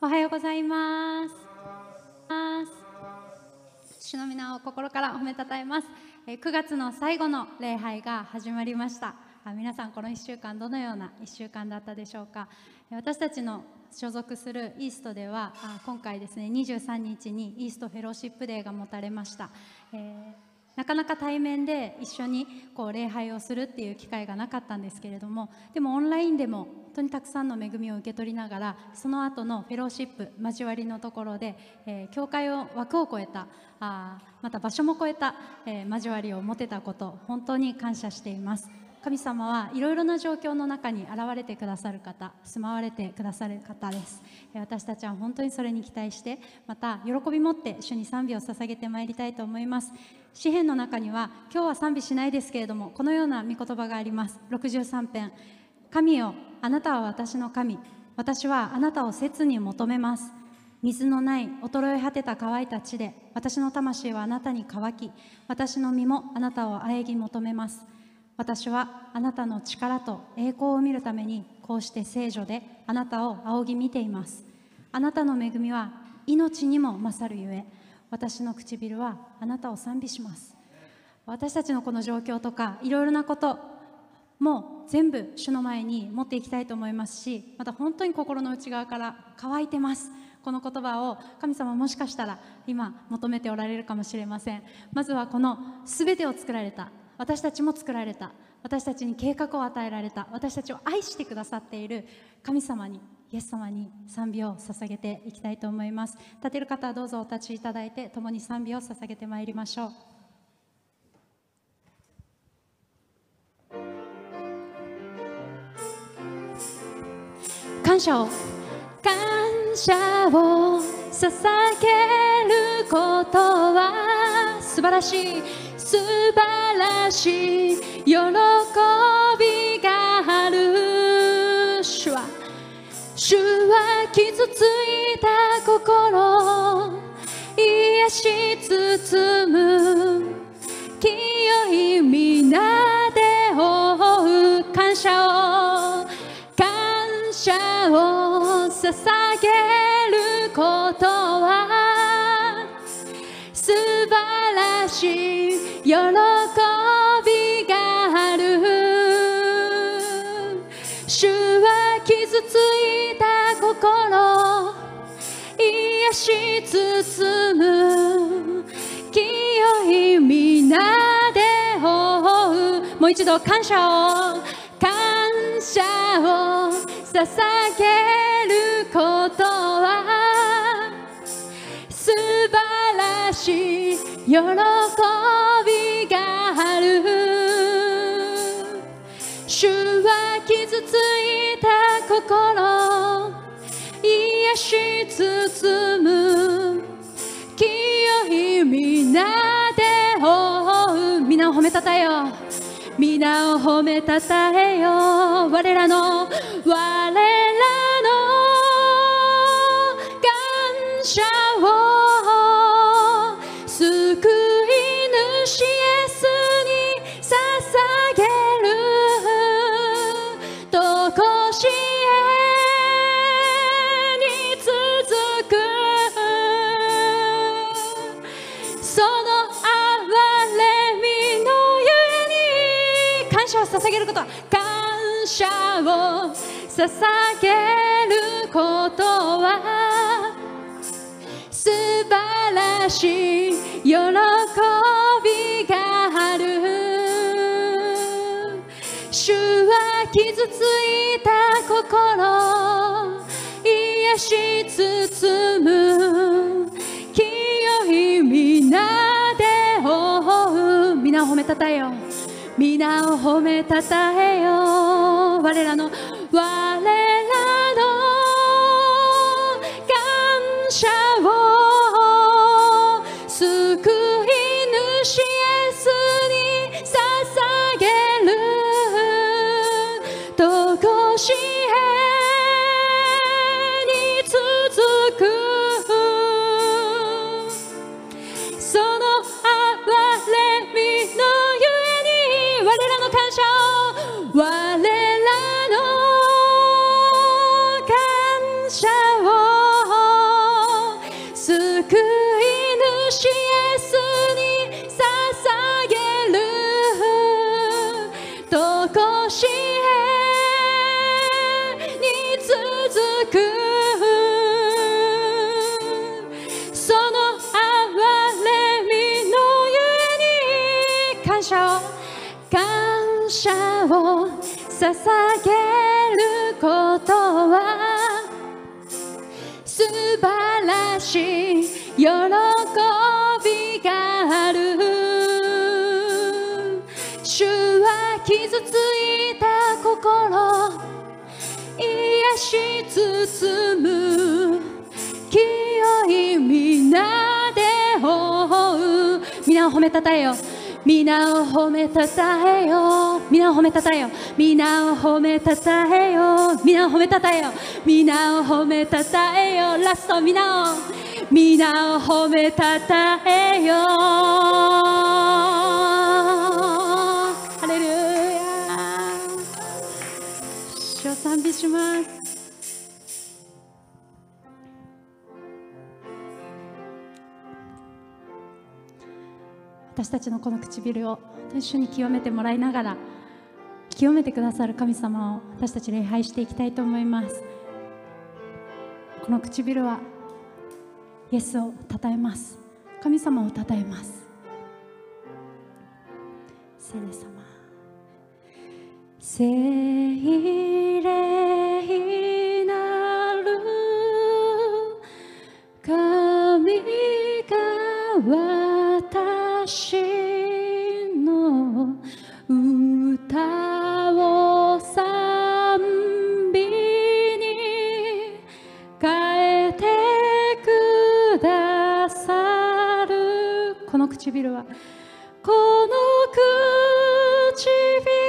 おはようございます。主の皆を心から褒めたたえます。え9月の最後の礼拝が始まりました。あ皆さんこの1週間どのような1週間だったでしょうか。え私たちの所属するイーストでは今回ですね23日にイーストフェローシップデーが持たれました。えーなかなか対面で一緒にこう礼拝をするっていう機会がなかったんですけれどもでもオンラインでも本当にたくさんの恵みを受け取りながらその後のフェローシップ交わりのところで、えー教会を枠を超えたあまた場所も超えた、えー交わりを持てたこと本当に感謝しています。神様はいろいろな状況の中に現れてくださる方住まわれてくださる方です。私たちは本当にそれに期待してまた喜び持って主に賛美を捧げてまいりたいと思います。詩篇の中には今日は賛美しないですけれどもこのような御言葉があります。63編。神よあなたは私の神。私はあなたを切に求めます。水のない衰え果てた乾いた地で私の魂はあなたに乾き私の身もあなたを喘ぎ求めます。私はあなたの力と栄光を見るためにこうして聖女であなたを仰ぎ見ています。あなたの恵みは命にも勝るゆえ私の唇はあなたを賛美します。私たちのこの状況とかいろいろなことも全部主の前に持っていきたいと思いますしまた本当に心の内側から乾いてます。この言葉を神様もしかしたら今求めておられるかもしれません。まずはこの全てを作られた私たちも作られた。私たちに計画を与えられた。私たちを愛してくださっている。神様にイエス様に賛美を捧げていきたいと思います。立てる方はどうぞお立ちいただいて共に賛美を捧げてまいりましょう。感謝を。感謝を捧げることは素晴らしい。素晴らしい喜びがある。主は主は傷ついた心癒し包む清い皆で覆う感謝を感謝を捧げることは素晴らしい喜びがある主は傷ついた心癒し包む。清い皆で覆う。もう一度感謝を感謝を捧げることは素晴らしい。喜びがある主は傷ついた心癒し包む清い皆で覆う。皆を褒めたたえよ皆を褒めたたえよ我らの我らの感謝を。捧げること感謝を捧げることは素晴らしい喜びがある主は傷ついた心癒し包む清い皆で覆う。皆を褒めたたえよう。皆を褒めたたえよ我らの我らの感謝を救い主イエスに捧げる。とこし捧げることは素晴らしい喜びがある。主は傷ついた心。癒し包む。清い皆で追う。皆を褒めたたえよう。皆を褒めたたえよ皆を褒めたたえよ皆を褒めたたえよ皆を褒めたたえよ皆を褒めたたえよラスト皆を。皆を褒めたたえよハレルヤ主を賛美します。私たちのこの唇を一緒に清めてもらいながら清めてくださる神様を私たち礼拝していきたいと思います。この唇はイエスを称えます。神様を称えます。聖霊様。聖霊なる。神が歌を賛美に変えてくださる。この唇は。この唇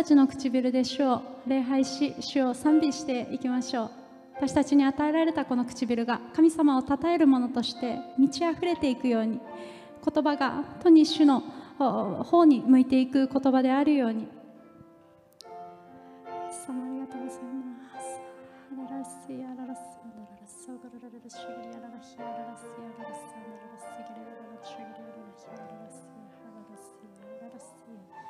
たちの唇で主を礼拝し主を賛美していきましょう。私たちに与えられたこの唇が神様を称えるものとして満ち溢れていくように言葉が本当に主の方に向いていく言葉であるように。イエス様ありがとうございます。ララスアララスオガララスアララスギリアララスアララスアララスアララスアララスアララスオガララスアララスアララスギ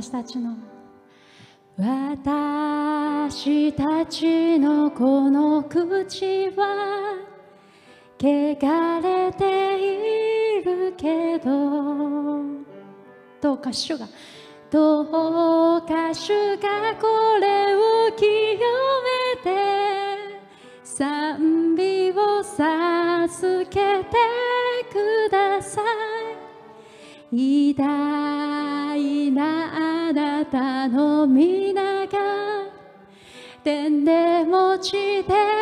私たちの。私たちのこの口は汚れているけどどうか主がどうか主がこれを清めて賛美を授けてください。皆が天で持ちて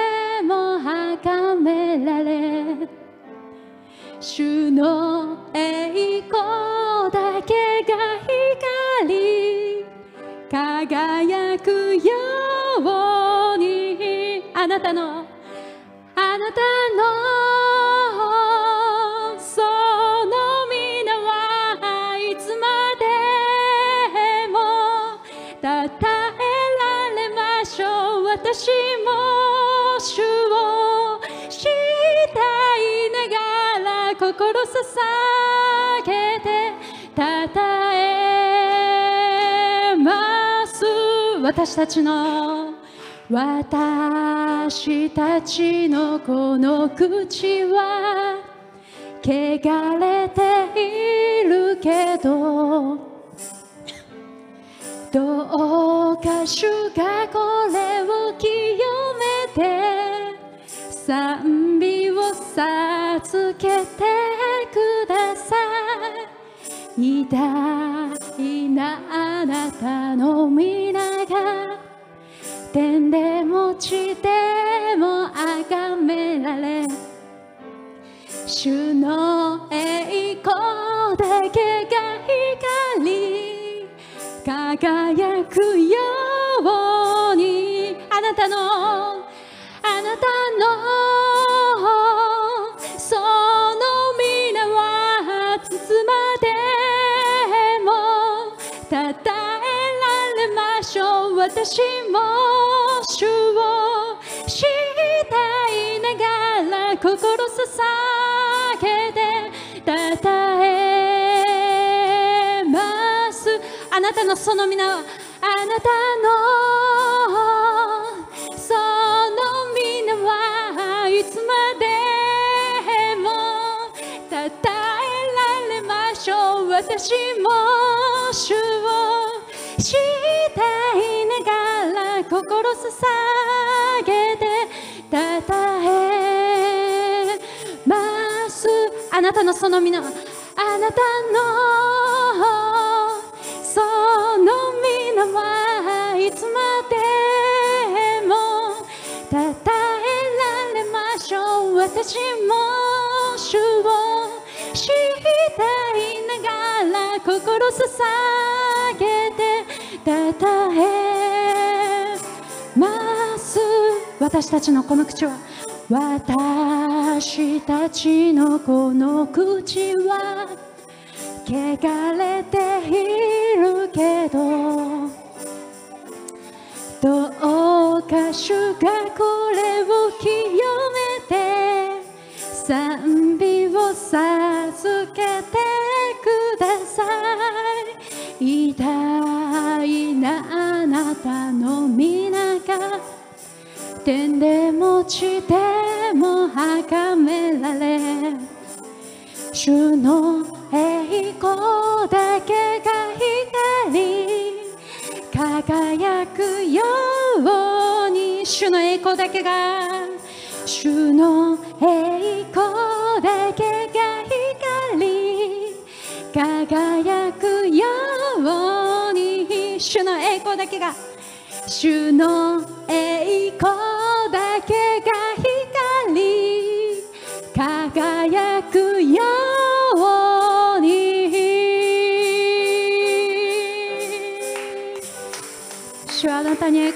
心捧げてたえます私たちの私たちのこの口は汚れているけどどうか主がこれを清めて賛美を授けてください。偉大なあなたの皆が天でも地でも崇められ主の栄光だけが光輝くようにあなたのあなたの私も主を知りたいながら心捧げてたたえます。あなたのその皆はあなたのその皆はいつまでもたたえられましょう。私も主を知りたい心捧げてたたえますあなたのその皆はあなたのその皆はいつまでもたたえられましょう私も主を知りたいながら心捧げてたたえます。私たちのこの口は私たちのこの口は汚れているけどどうか主がこれを清めて賛美を授けてください。偉大なあなたの天でも地でも崇められ主の栄光だけが光輝くように主の栄光だけが主の栄光だけが光輝くように主の栄光だけが主の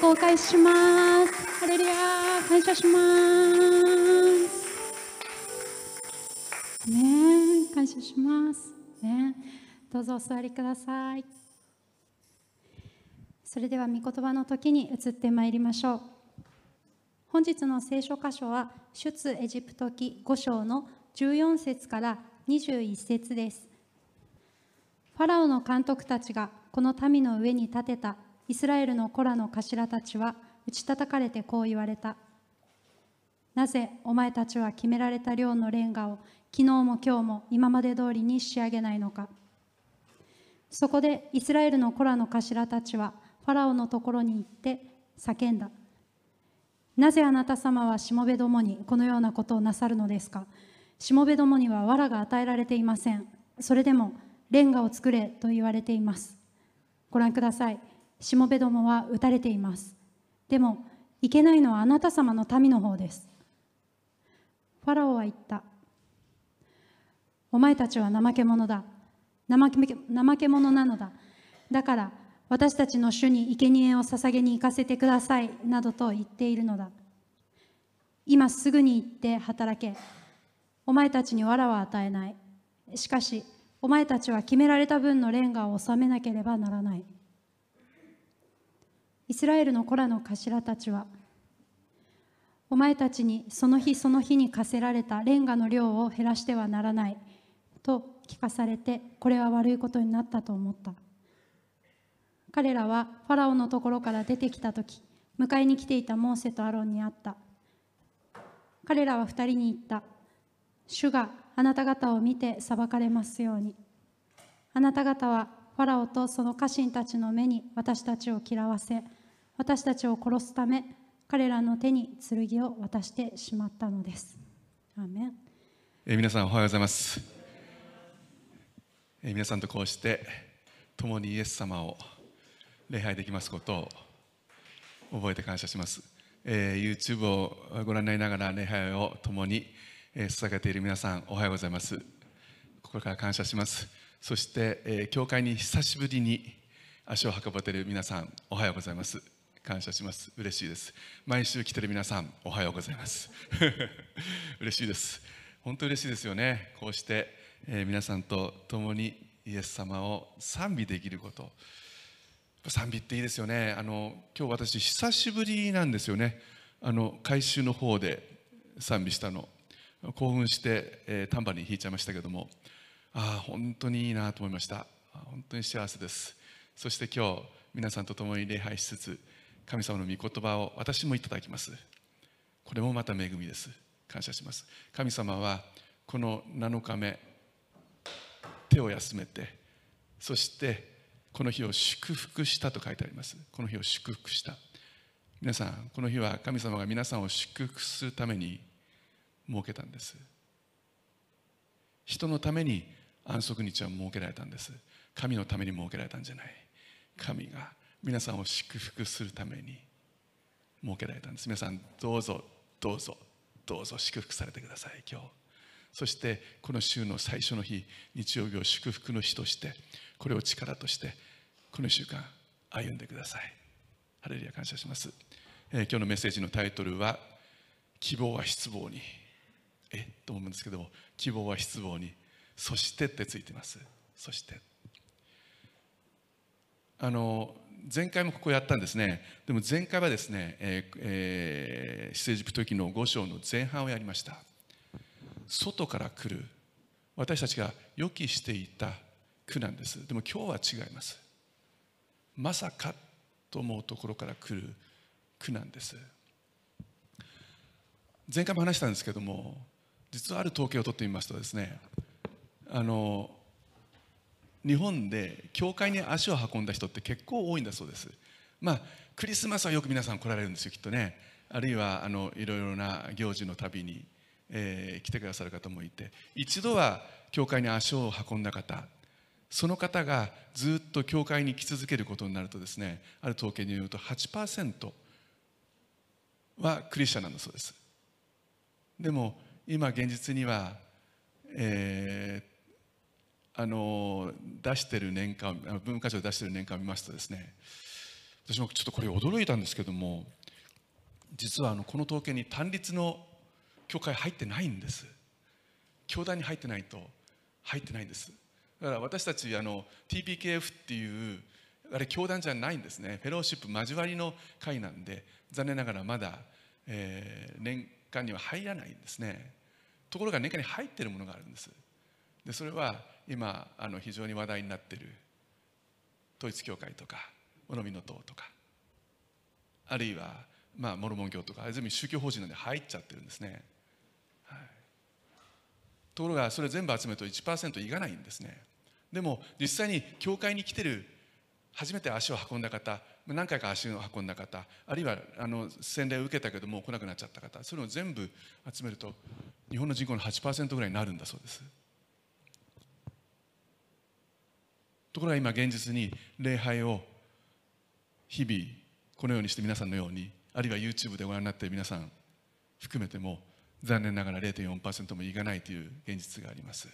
はあなたに栄光を返します。ハレルヤ感謝します。ね。感謝します。ね。どうぞお座りください。それでは御言葉の時に移ってまいりましょう。本日の聖書箇所は出エジプト記5章の14節から21節です。ファラオの監督たちがこの民の上に立てたイスラエルの子らの頭たちは打ち叩かれてこう言われた。なぜお前たちは決められた量のレンガを昨日も今日も今まで通りに仕上げないのか。そこでイスラエルの子らの頭たちはファラオのところに行って叫んだ。なぜあなた様はしもべどもにこのようなことをなさるのですか。しもべどもには藁が与えられていません。それでもレンガを作れと言われています。ご覧ください。しもべどもは撃たれています。でもいけないのはあなた様の民の方です。ファラオは言った。お前たちは怠け者だ。怠け怠け者なのだ。だから私たちの主に生贄を捧げに行かせてください。などと言っているのだ。今すぐに行って働け。お前たちに藁は与えない。しかしお前たちは決められた分のレンガを納めなければならない。イスラエルの子らの頭たちはお前たちにその日その日に課せられたレンガの量を減らしてはならないと聞かされてこれは悪いことになったと思った。彼らはファラオのところから出てきた時迎えに来ていたモーセとアロンに会った。彼らは二人に言った。主があなた方を見て裁かれますように。あなた方はファラオとその家臣たちの目に私たちを嫌わせ私たちを殺すため彼らの手に剣を渡してしまったのです。アメン。え皆さんおはようございます。え皆さんとこうして共にイエス様を礼拝できますことを覚えて感謝します、えー、YouTube をご覧になりながら礼拝を共に、えー、捧げている皆さんおはようございます。心から感謝します。そして、えー、教会に久しぶりに足を運ばれている皆さんおはようございます。感謝します。嬉しいです。毎週来てる皆さんおはようございます。嬉しいです。本当嬉しいですよね。こうして、えー、皆さんと共にイエス様を賛美できること。賛美っていいですよね。あの今日私久しぶりなんですよね。あの改修の方で賛美したの。興奮して、えー、タンバリン弾いちゃいましたけども。ああ本当にいいなと思いました。本当に幸せです。そして今日皆さんと共に礼拝しつつ神様の御言葉を私もいただきます。これもまた恵みです。感謝します。神様はこの7日目手を休めてそしてこの日を祝福したと書いてあります。この日を祝福した。皆さんこの日は神様が皆さんを祝福するために設けたんです。人のために安息日は設けられたんです。神のために設けられたんじゃない。神が皆さんを祝福するために設けられたんです。皆さんどうぞどうぞどうぞ祝福されてください今日。そしてこの週の最初の日日曜日を祝福の日としてこれを力としてこの1週間歩んでください。ハレルヤ感謝します、えー、今日のメッセージのタイトルは希望は失望に。えと思うんですけども希望は失望に。そしてってついてます。そして。あの前回もここやったんですね。でも前回はですね、えーえー、出エジプト記の5章の前半をやりました。外から来る私たちが予期していた苦なんです。でも今日は違います。まさかと思うところから来る苦なんです。前回も話したんですけども実はある統計を取ってみますとですねあの日本で教会に足を運んだ人って結構多いんだそうです。まあクリスマスはよく皆さん来られるんですよきっとね。あるいはあのいろいろな行事のたびに、えー、来てくださる方もいて。一度は教会に足を運んだ方その方がずっと教会に来続けることになるとですねある統計によると8%はクリスチャンなんだそうです。でも今現実には、えー、あの出してる年間文化庁で出してる年間を見ますとですね私もちょっとこれ驚いたんですけども実はあのこの統計に単立の教会入ってないんです。教団に入ってないと入ってないんです。だから私たちあの TPKF っていうあれ教団じゃないんですね。フェローシップ交わりの会なんで残念ながらまだ、えー、年間には入らないんですね。ところが年間に入ってるものがあるんです。でそれは今あの非常に話題になっている統一教会とかおのみの党とかあるいはまあモルモン教とか全部宗教法人なんで入っちゃってるんですね、はい、ところがそれ全部集めると1%いかないんですね。でも実際に教会に来てる初めて足を運んだ方何回か足を運んだ方あるいはあの洗礼を受けたけどもう来なくなっちゃった方それを全部集めると日本の人口の8%ぐらいになるんだそうです。ところが今現実に礼拝を日々このようにして皆さんのようにあるいは YouTube でご覧になっている皆さん含めても残念ながら0.4%もいかないという現実があります。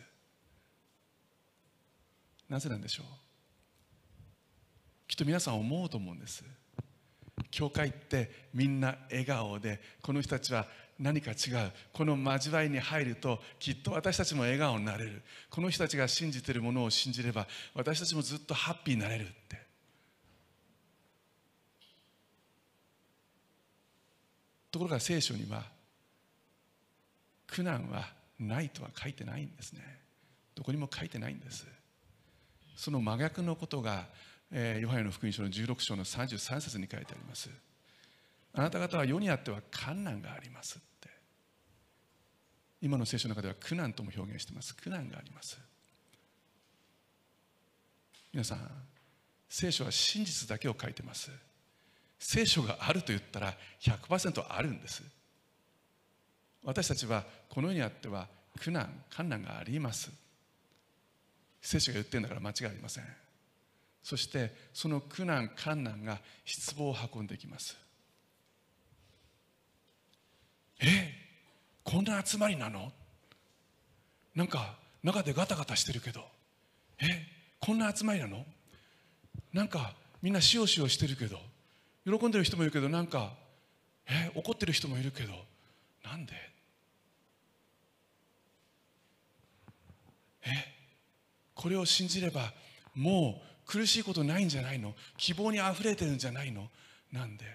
なぜなんでしょう？きっと皆さん思うと思うんです。教会ってみんな笑顔でこの人たちは何か違う。この交わりに入るときっと私たちも笑顔になれる。この人たちが信じてるものを信じれば私たちもずっとハッピーになれるって。ところが聖書には苦難はないとは書いてないんですね。どこにも書いてないんです。その真逆のことが、えー、ヨハネの福音書の16章の33節に書いてあります。あなた方は世にあっては困難があります。今の聖書の中では苦難とも表現しています。苦難があります。皆さん聖書は真実だけを書いてます。聖書があると言ったら100%あるんです。私たちはこの世にあっては苦難困難があります。聖書が言ってるんだから間違いありません。そしてその苦難困難が失望を運んできます。えっこんな集まりなの？なんか中でガタガタしてるけど。え？こんな集まりなの？なんかみんなしおしおしてるけど。喜んでる人もいるけど。なんかえ？怒ってる人もいるけど。なんで？え？これを信じればもう苦しいことないんじゃないの？希望にあふれてるんじゃないの？なんで？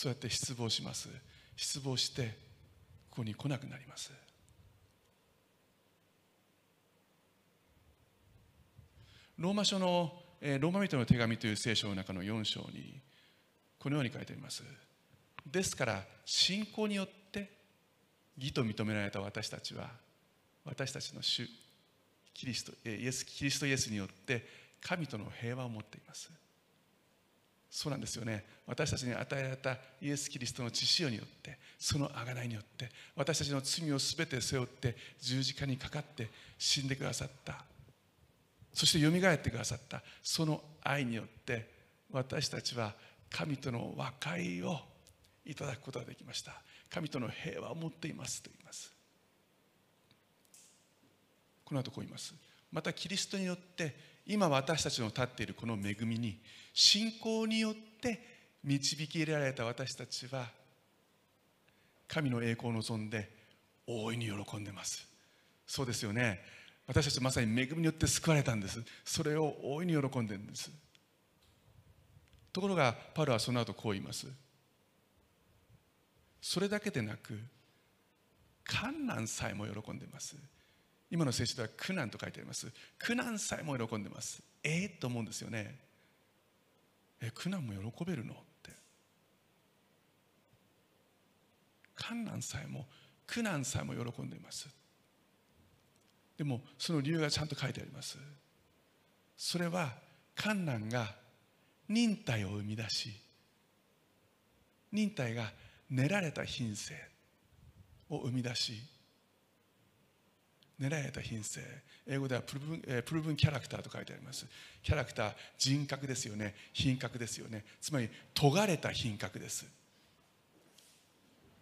そうやって失望します。失望してここに来なくなります。ローマ書のえローマ人の手紙という聖書の中の4章にこのように書いてあります。ですから信仰によって義と認められた私たちは私たちの主キリストイエスキリストイエスによって神との平和を持っています。そうなんですよね。私たちに与えられたイエス・キリストの血潮によってその贖いによって私たちの罪を全て背負って十字架にかかって死んでくださった。そしてよみがえってくださった。その愛によって私たちは神との和解をいただくことができました。神との平和を持っていますと言います。この後こう言います。またキリストによって今私たちの立っているこの恵みに信仰によって導き入れられた私たちは神の栄光を望んで大いに喜んでます。そうですよね。私たちまさに恵みによって救われたんです。それを大いに喜んでるんです。ところがパウロはその後こう言います。それだけでなく観難さえも喜んでます。今の聖書では苦難と書いてあります。苦難さえも喜んでます。ええー、と思うんですよね。え苦難も喜べるのって。観難さえも苦難さえも喜んでいます。でもその理由がちゃんと書いてあります。それは観難が忍耐を生み出し忍耐が練られた品性を生み出し狙えた品性。英語ではプルブン,、えー、プルブンキャラクターと書いてあります。キャラクター人格ですよね。品格ですよね。つまり尖れた品格です。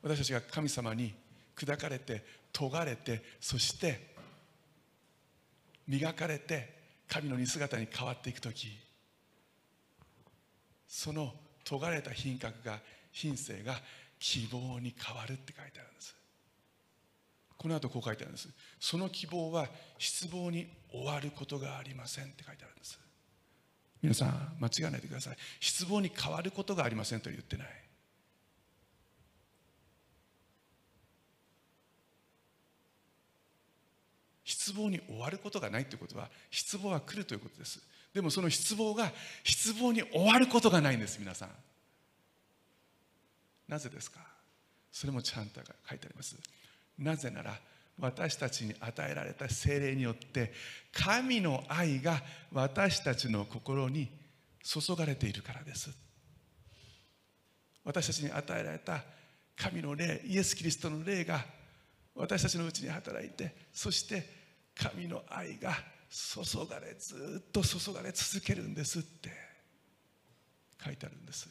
私たちが神様に砕かれて尖れてそして磨かれて神の似姿に変わっていく時その尖れた品格が品性が希望に変わるって書いてあるんです。この後こう書いてあるんです。その希望は失望に終わることがありませんって書いてあるんです。皆さん間違わないでください。失望に変わることがありませんと言ってない。失望に終わることがないということは失望は来るということです。でもその失望が失望に終わることがないんです皆さん。なぜですか？それもちゃんと書いてあります。なぜなら私たちに与えられた精霊によって神の愛が私たちの心に注がれているからです。私たちに与えられた神の霊イエス・キリストの霊が私たちのうちに働いてそして神の愛が注がれずっと注がれ続けるんですって。書いてあるんです。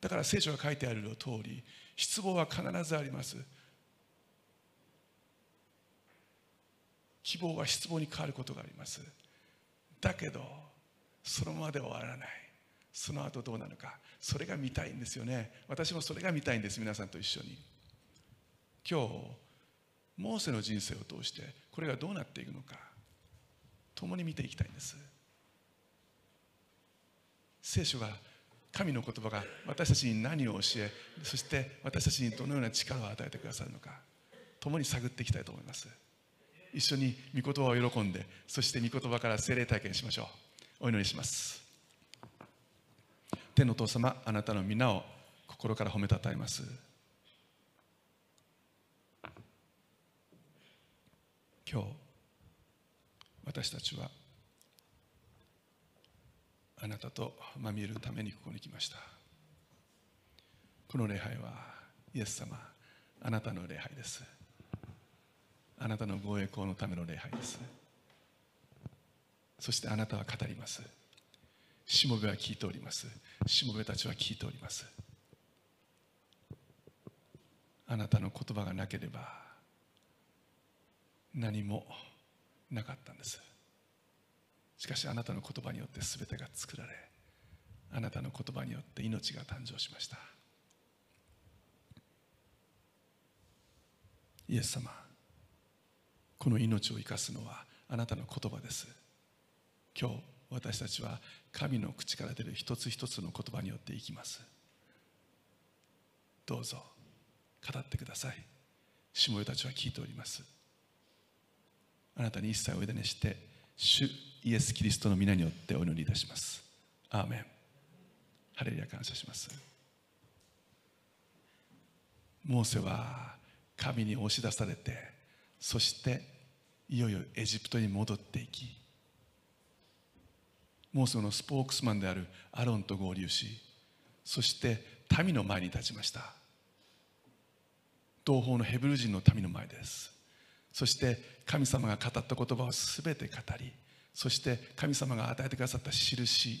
だから聖書が書いてある通り失望は必ずあります。希望は失望に変わることがあります。だけどそのままで終わらない。その後どうなのか。それが見たいんですよね。私もそれが見たいんです。皆さんと一緒に。今日モーセの人生を通してこれがどうなっていくのか。共に見ていきたいんです。聖書が神の言葉が私たちに何を教えそして私たちにどのような力を与えてくださるのか。共に探っていきたいと思います。一緒に御言葉を喜んでそして御言葉から精霊体験しましょう。お祈りします。天の父様あなたの皆を心から褒めたたえます。今日私たちはあなたとまみえるためにここに来ました。この礼拝はイエス様あなたの礼拝です。あなたのご栄光のための礼拝です。そしてあなたは語ります。しもべは聞いております。しもべたちは聞いております。あなたの言葉がなければ何もなかったんです。しかしあなたの言葉によって全てが作られあなたの言葉によって命が誕生しました。イエス様。この命を生かすのはあなたの言葉です。今日私たちは神の口から出る一つ一つの言葉によって生きます。どうぞ語ってください。しもべたちは聞いております。あなたに一切おいでにして主イエス・キリストの皆によってお祈りいたします。アーメン。ハレルヤ感謝します。モーセは神に押し出されてそしていよいよエジプトに戻っていきモーセのスポークスマンであるアロンと合流しそして民の前に立ちました。同胞のヘブル人の民の前です。そして神様が語った言葉を全て語りそして神様が与えてくださった印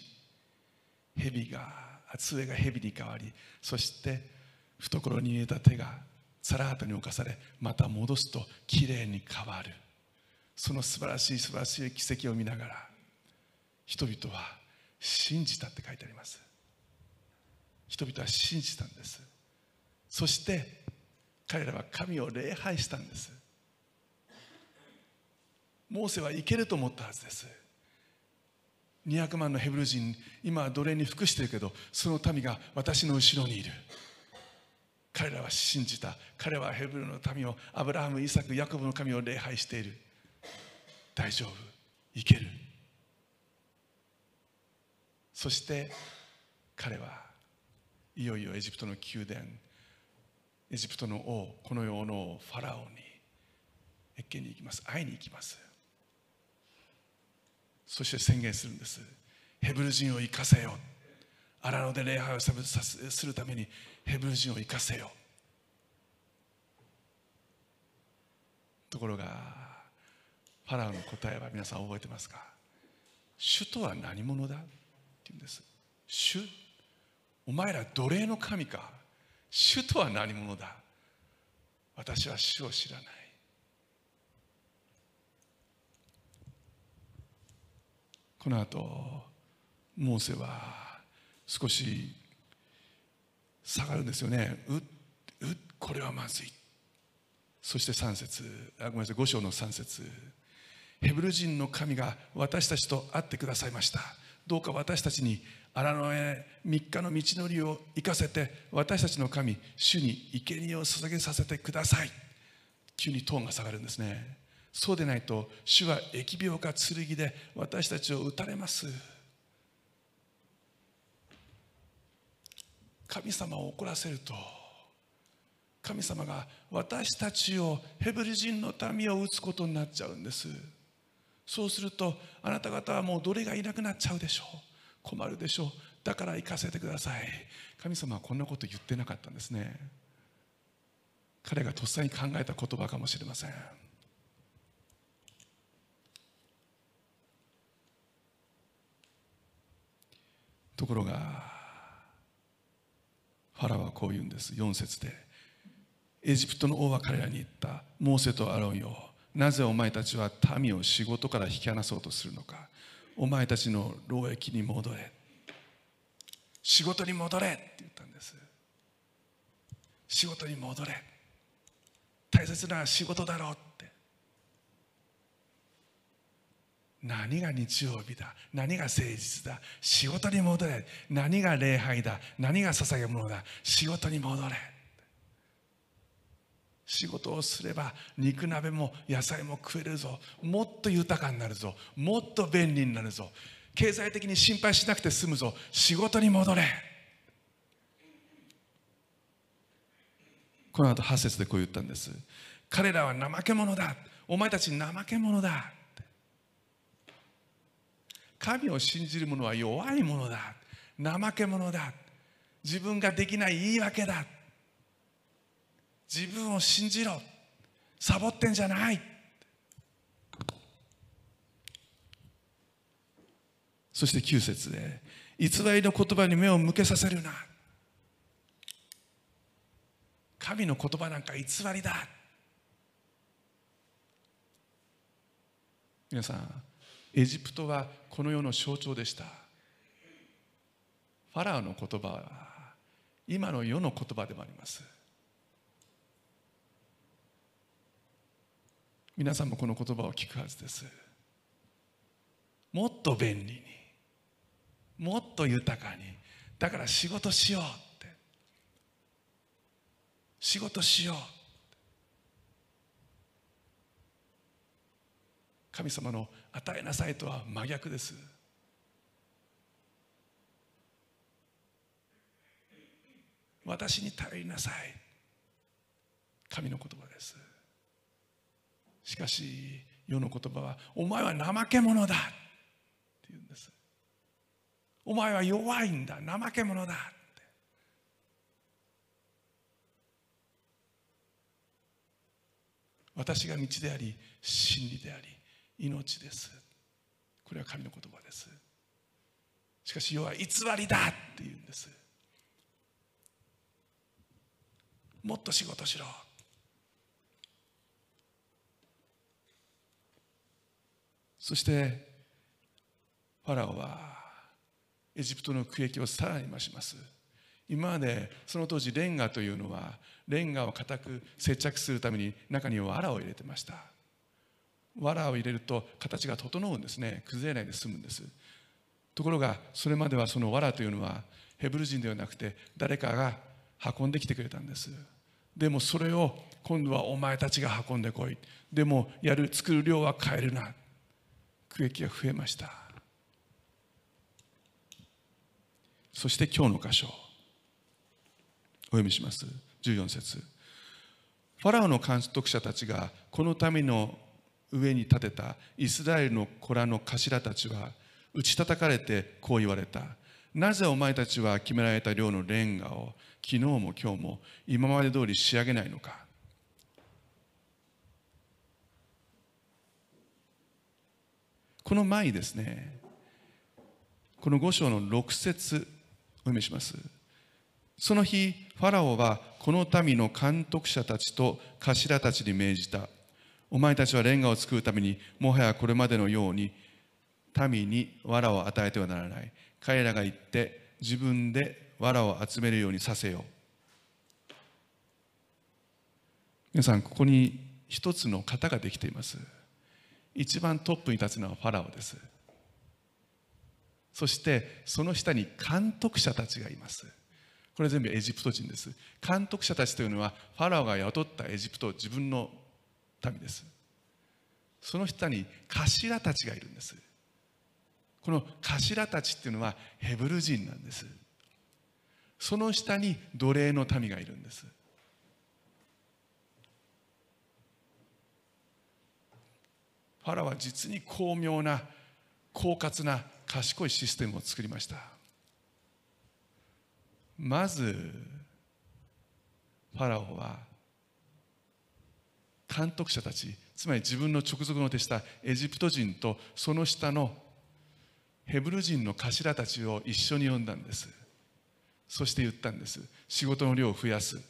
蛇が杖が蛇に変わりそして懐に入れた手がサラートに侵されまた戻すときれいに変わる。その素晴らしい素晴らしい奇跡を見ながら人々は信じたって書いてあります。人々は信じたんです。そして彼らは神を礼拝したんです。モーセはいけると思ったはずです。200万のヘブル人今は奴隷に服してるけどその民が私の後ろにいる。彼らは信じた。彼はヘブルの民をアブラハムイサクヤコブの神を礼拝している。大丈夫？いける？そして彼はいよいよエジプトの宮殿エジプトの王この世の王ファラオに謁見に行きます。会いに行きます。そして宣言するんです。ヘブル人を生かせよ。荒野で礼拝をするためにヘブル人を生かせよ。ところがファラオの答えは皆さん覚えてますか？主とは何者だ？って言うんです。主？お前ら奴隷の神か？主とは何者だ？私は主を知らない。この後モーセは少し下がるんですよね。うっうっこれはまずい。そして3節あごめんなさい。5章の3節。ヘブル人の神が私たちと会ってくださいました。どうか私たちに荒野へ3日の道のりを行かせて私たちの神主に生贄を捧げさせてください。急にトーンが下がるんですね。そうでないと主は疫病か剣で私たちを打たれます。神様を怒らせると神様が私たちをヘブル人の民を打つことになっちゃうんです。そうするとあなた方はもう奴隷がいなくなっちゃうでしょう。困るでしょう。だから行かせてください。神様はこんなこと言ってなかったんですね。彼がとっさに考えた言葉かもしれません。ところがファラはこう言うんです。4節でエジプトの王は彼らに言った。モーセとアロンよなぜお前たちは民を仕事から引き離そうとするのか。お前たちの労役に戻れ。仕事に戻れって言ったんです。仕事に戻れ。大切な仕事だろうって。何が日曜日だ。何が誠実だ。仕事に戻れ。何が礼拝だ。何が捧げ物だ。仕事に戻れ。仕事をすれば肉鍋も野菜も食えるぞ。もっと豊かになるぞ。もっと便利になるぞ。経済的に心配しなくて済むぞ。仕事に戻れ。この後8節でこう言ったんです。彼らは怠け者だ。お前たち怠け者だ。神を信じる者は弱い者だ。怠け者だ。自分ができない言い訳だ。自分を信じろ。サボってんじゃない。そして9節で偽りの言葉に目を向けさせるな神の言葉なんか偽りだ。皆さんエジプトはこの世の象徴でした。ファラオの言葉は今の世の言葉でもあります。皆さんもこの言葉を聞くはずです。もっと便利にもっと豊かにだから仕事しようって。仕事しよう神様の与えなさいとは真逆です。私に頼りなさい。神の言葉です。しかし世の言葉はお前は怠け者だ。って言うんです。お前は弱いんだ。怠け者だ。って。私が道であり真理であり命です。これは神の言葉です。しかし世は偽りだ。って言うんです。もっと仕事しろ。そしてファラオはエジプトの区域をさらに増します。今までその当時レンガというのはレンガを固く接着するために中に藁を入れてました。藁を入れると形が整うんですね。崩れないで済むんです。ところがそれまではその藁というのはヘブル人ではなくて誰かが運んできてくれたんです。でもそれを今度はお前たちが運んでこい。でもやる作る量は変えるな。区域が増えました。そして今日の箇所。お読みします。14節。ファラオの監督者たちがこの民の上に立てたイスラエルの子らの頭たちは打ち叩かれてこう言われた。なぜお前たちは決められた量のレンガを昨日も今日も今まで通り仕上げないのか。この前にですねこの5章の6節お読みします。その日ファラオはこの民の監督者たちと頭たちに命じた。お前たちはレンガを作るためにもはやこれまでのように民に藁を与えてはならない。彼らが言って自分で藁を集めるようにさせよう。皆さんここに一つの型ができています。一番トップに立つのはファラオです。そしてその下に監督者たちがいます。これ全部エジプト人です。監督者たちというのはファラオが雇ったエジプト自分の民です。その下に頭たちがいるんです。この頭たちっていうのはヘブル人なんです。その下に奴隷の民がいるんです。ファラは実に巧妙な狡猾な賢いシステムを作りました。まずファラオは監督者たちつまり自分の直属の手下エジプト人とその下のヘブル人の頭たちを一緒に呼んだんです。そして言ったんです。仕事の量を増やす。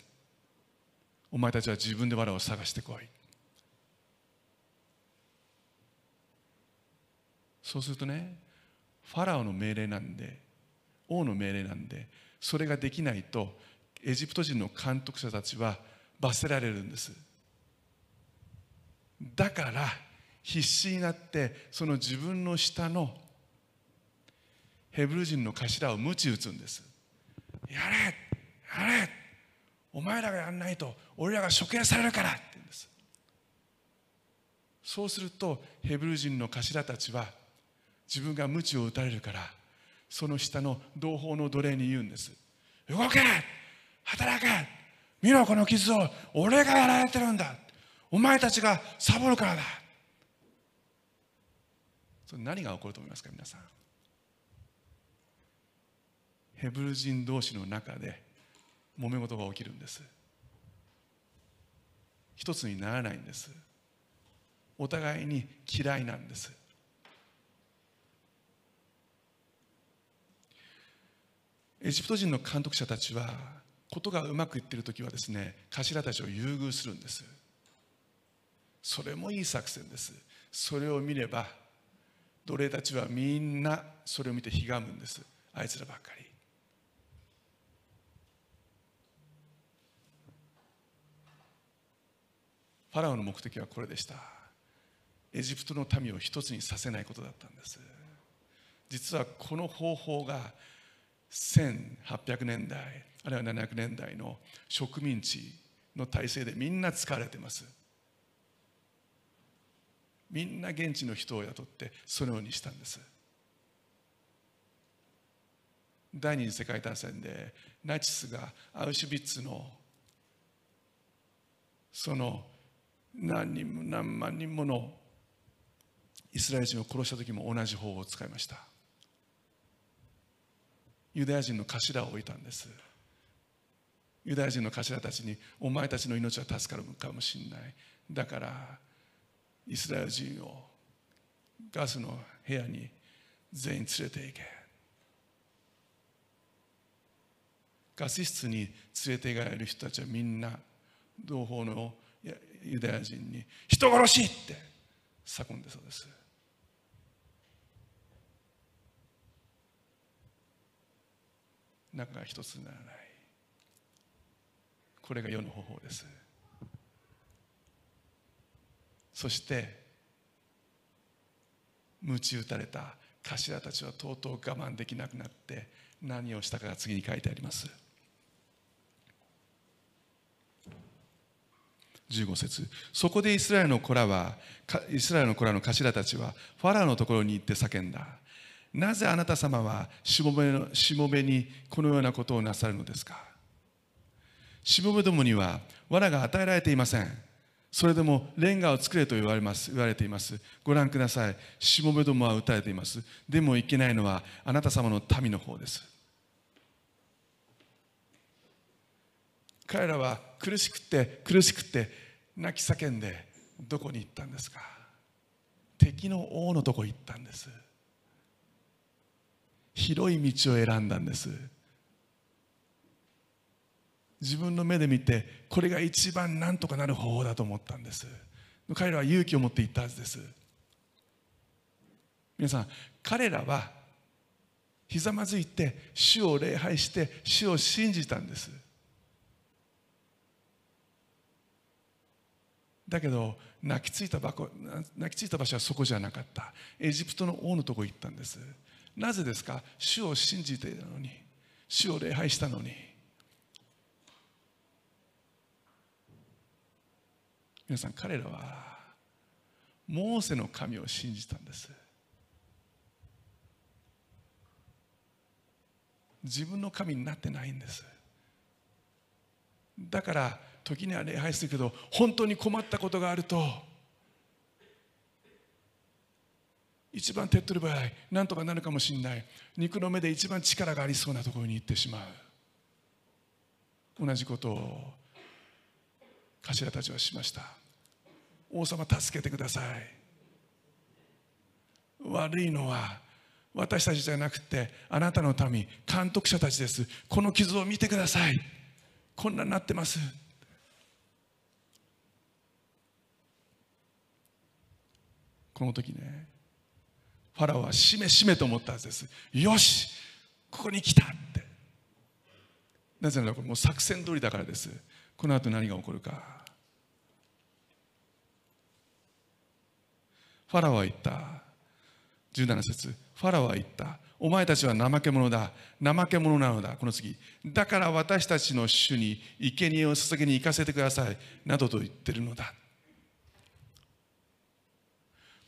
お前たちは自分で藁を探してこい。そうするとねファラオの命令なんで王の命令なんでそれができないとエジプト人の監督者たちは罰せられるんです。だから必死になってその自分の下のヘブル人の頭を鞭打つんです。やれやれお前らがやらないと俺らが処刑されるからって言うんです。そうするとヘブル人の頭たちは自分が鞭を打たれるからその下の同胞の奴隷に言うんです。動け！働け！見ろこの傷を！俺がやられてるんだ！お前たちがサボるからだ！それ何が起こると思いますか皆さん？ヘブル人同士の中で揉め事が起きるんです。一つにならないんです。お互いに嫌いなんです。エジプト人の監督者たちはことがうまくいっている時はですね頭たちを優遇するんです。それもいい作戦です。それを見れば奴隷たちはみんなそれを見てひがむんです。あいつらばっかり。ファラオの目的はこれでした。エジプトの民を一つにさせないことだったんです。実はこの方法が1800年代あるいは700年代の植民地の体制でみんな使われてます。みんな現地の人を雇ってそのようにしたんです。第二次世界大戦でナチスがアウシュビッツのその何人も何万人ものイスラエル人を殺した時も同じ方法を使いました。ユダヤ人の頭を置いたんです。ユダヤ人の頭たちにお前たちの命は助かるかもしれない。だからイスラエル人をガスの部屋に全員連れて行け。ガス室に連れて行かれる人たちはみんな同胞のユダヤ人に人殺しって叫んでそうです。仲が一つにならない。これが世の方法です。そして鞭打たれた頭たちはとうとう我慢できなくなって何をしたかが次に書いてあります。15節。そこでイスラエルの子らはイスラエルの子らの頭たちはファラオのところに行って叫んだ。なぜあなた様はしもべのしもべにこのようなことをなさるのですか？しもべどもには藁が与えられていません。それでもレンガを作れと言われます言われています。ご覧ください。しもべどもは訴えています。でもいけないのはあなた様の民の方です。彼らは苦しくて苦しくて泣き叫んでどこに行ったんですか？敵の王のとこ行ったんです。広い道を選んだんです。自分の目で見てこれが一番なんとかなる方法だと思ったんです。彼らは勇気を持って行ったはずです。皆さん彼らはひざまずいて主を礼拝して主を信じたんです。だけど泣きついた場泣きついた場所はそこじゃなかった。エジプトの王のとこ行ったんです。なぜですか？主を信じていたのに。主を礼拝したのに。皆さん彼らはモーセの神を信じたんです。自分の神になってないんです。だから時には礼拝するけど本当に困ったことがあると一番手っ取り早いなんとかなるかもしれない。肉の目で一番力がありそうなところに行ってしまう。同じことを頭たちはしました。王様助けてください。悪いのは私たちじゃなくてあなたの民監督者たちです。この傷を見てください。こんなになってます。この時ねファラオはしめしめと思ったはずです。よしここに来たって。なぜならこれもう作戦通りだからです。この後何が起こるか。ファラオは言った。17節。ファラオは言った。お前たちは怠け者だ。怠け者なのだ。この次。だから私たちの主に生贄を捧げに行かせてください。などと言ってるのだ。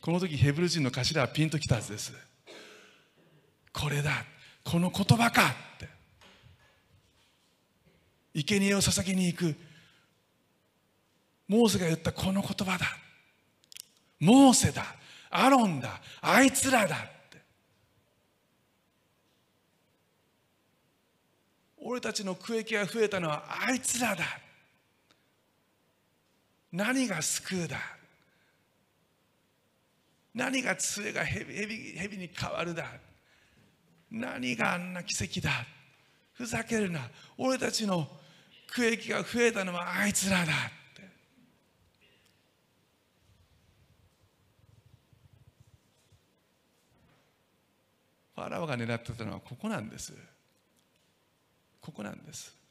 この時ヘブル人の頭はピンときたはずです。これだ。この言葉かって。生贄を捧げに行く。モーセが言ったこの言葉だ。モーセだ。アロンだ。あいつらだって。俺たちの区域が増えたのはあいつらだ。何が救うだ。何が杖が蛇蛇に変わるだ。何があんな奇跡だ。ふざけるな。俺たちの区域が増えたのはあいつらだ。って。ファラオが狙ってたのはここなんです。ここなんです。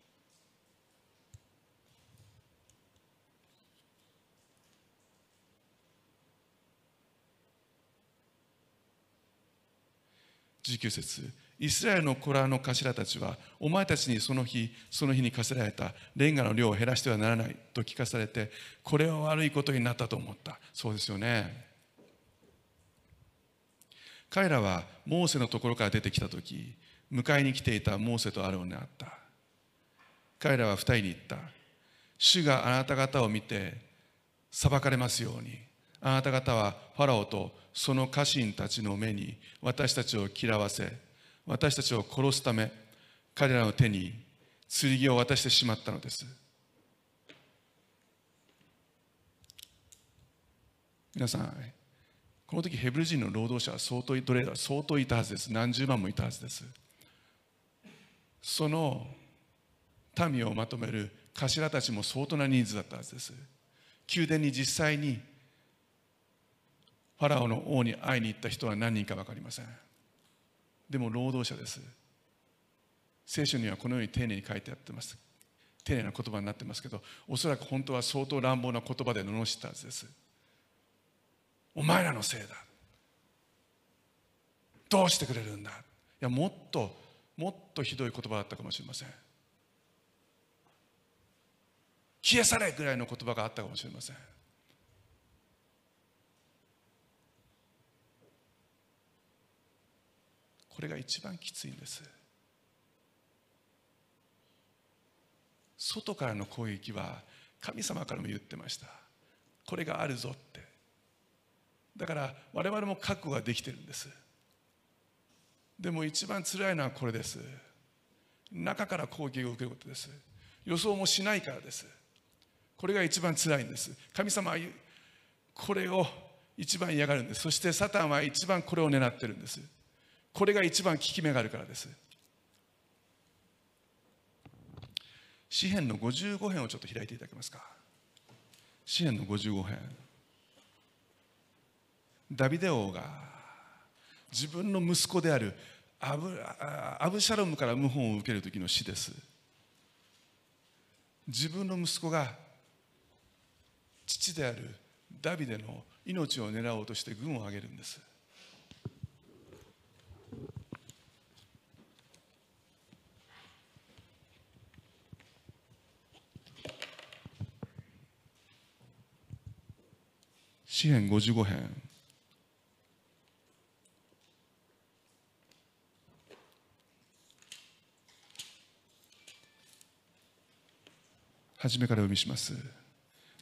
19節。イスラエルの子らの頭たちはお前たちにその日その日に課せられたレンガの量を減らしてはならないと聞かされてこれは悪いことになったと思った。そうですよね。彼らはモーセのところから出てきた時迎えに来ていたモーセとアロンに会った。彼らは二人に言った。主があなた方を見て裁かれますように。あなた方はファラオとその家臣たちの目に私たちを嫌わせ私たちを殺すため彼らの手に剣を渡してしまったのです。皆さんこの時ヘブル人の労働者は相当奴隷は相当いたはずです。何十万もいたはずです。その民をまとめる頭たちも相当な人数だったはずです。宮殿に実際にファラオの王に会いに行った人は何人か分かりません。でも労働者です。聖書にはこのように丁寧に書いてあってます。丁寧な言葉になってますけどおそらく本当は相当乱暴な言葉で罵ったはずです。お前らのせいだ。どうしてくれるんだ。いやもっともっとひどい言葉だったかもしれません。消え去れぐらいの言葉があったかもしれません。これが一番きついんです。外からの攻撃は神様からも言ってました。これがあるぞって。だから我々も覚悟ができてるんです。でも一番辛いのはこれです。中から攻撃を受けることです。予想もしないからです。これが一番辛いんです。神様はこれを一番嫌がるんです。そしてサタンは一番これを狙ってるんです。これが一番効き目があるからです。詩篇の55編をちょっと開いていただけますか。詩篇の55編。ダビデ王が自分の息子であるアブアブシャロムから謀反を受ける時の詩です。自分の息子が父であるダビデの命を狙おうとして軍を挙げるんです。詩編55編。初めから読みします。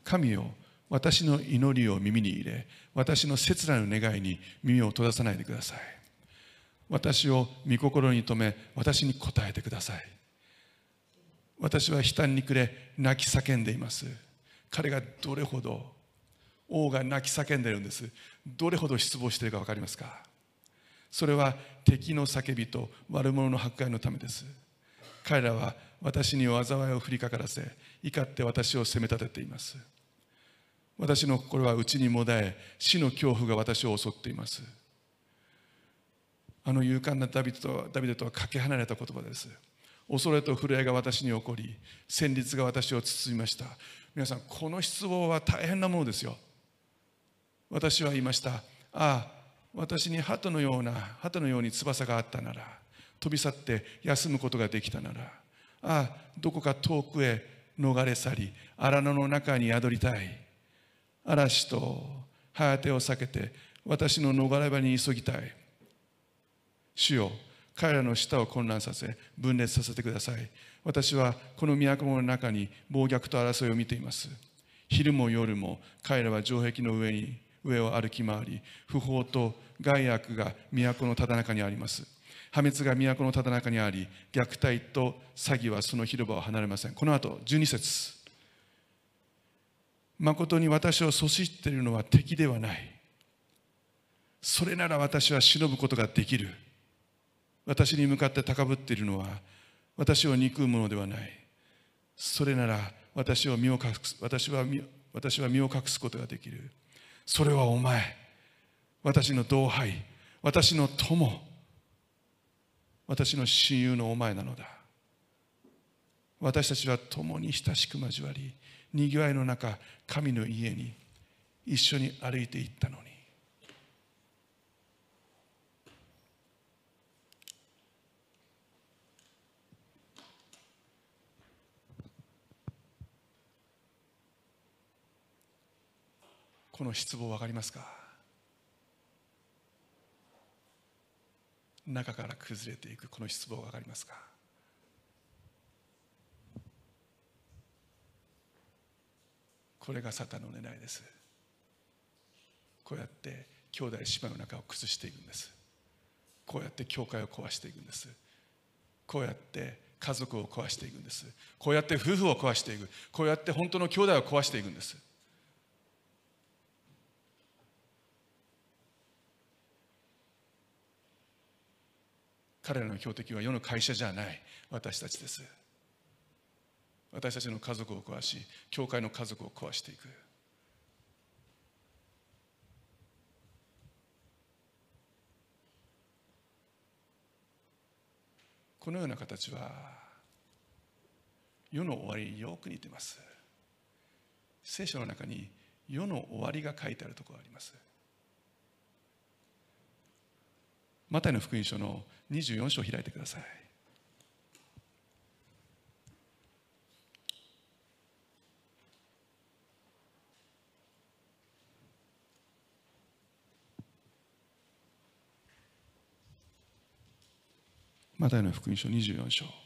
神よ私の祈りを耳に入れ私の切なる願いに耳を閉ざさないでください。私を御心に留め私に答えてください。私は悲嘆に暮れ泣き叫んでいます。彼がどれほど王が泣き叫んでるんです。どれほど失望しているか分かりますか？それは敵の叫びと悪者の迫害のためです。彼らは私に災いを振りかからせ怒って私を責め立てています。私の心は内にもだえ死の恐怖が私を襲っています。あの勇敢なダビデとダビデとはかけ離れた言葉です。恐れと震えが私に起こり戦慄が私を包みました。皆さんこの失望は大変なものですよ。私は言いました。ああ私に鳩のような鳩のように翼があったなら飛び去って休むことができたならああどこか遠くへ逃れ去り荒野の中に宿りたい。嵐と早手を避けて私の逃れ場に急ぎたい。主よ彼らの舌を混乱させ分裂させてください。私はこの都の中に暴虐と争いを見ています。昼も夜も彼らは城壁の上に上を歩き回り不法と害悪が都のただ中にあります。破滅が都のただ中にあり虐待と詐欺はその広場を離れません。この後12節。誠に私をそしっているのは敵ではない。それなら私は忍ぶことができる。私に向かって高ぶっているのは私を憎むものではない。それなら私を身を隠す私は身私は身を隠すことができる。それはお前私の同輩私の友私の親友のお前なのだ。私たちは共に親しく交わりにぎわいの中神の家に一緒に歩いていったのに。この失望分かりますか？中から崩れていくこの失望分かりますか？これがサタンの狙いです。こうやって兄弟姉妹の中を崩していくんです。こうやって教会を壊していくんです。こうやって家族を壊していくんです。こうやって夫婦を壊していく。こうやって本当の兄弟を壊していくんです。彼らの標的は世の会社じゃない。私たちです。私たちの家族を壊し教会の家族を壊していく。このような形は世の終わりによく似てます。聖書の中に世の終わりが書いてあるところがあります。マタイの福音書の24章を開いてください。マタイの福音書24章。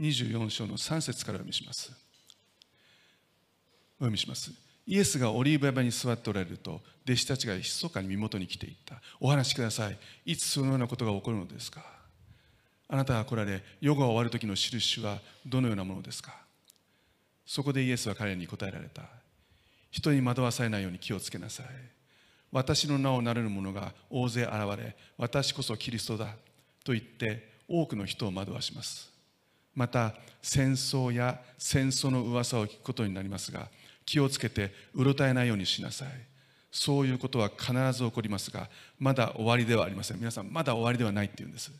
24章の3節からお読みします。お読みします。イエスがオリーブ山に座っておられると弟子たちが密かに身元に来ていった。お話しください。いつそのようなことが起こるのですか？あなたが来られ世が終わる時の印はどのようなものですか？そこでイエスは彼に答えられた。人に惑わされないように気をつけなさい。私の名を名乗る者が大勢現れ私こそキリストだと言って多くの人を惑わします。また戦争や戦争の噂を聞くことになりますが気をつけてうろたえないようにしなさい。そういうことは必ず起こりますがまだ終わりではありません。皆さんまだ終わりではないっていうんです。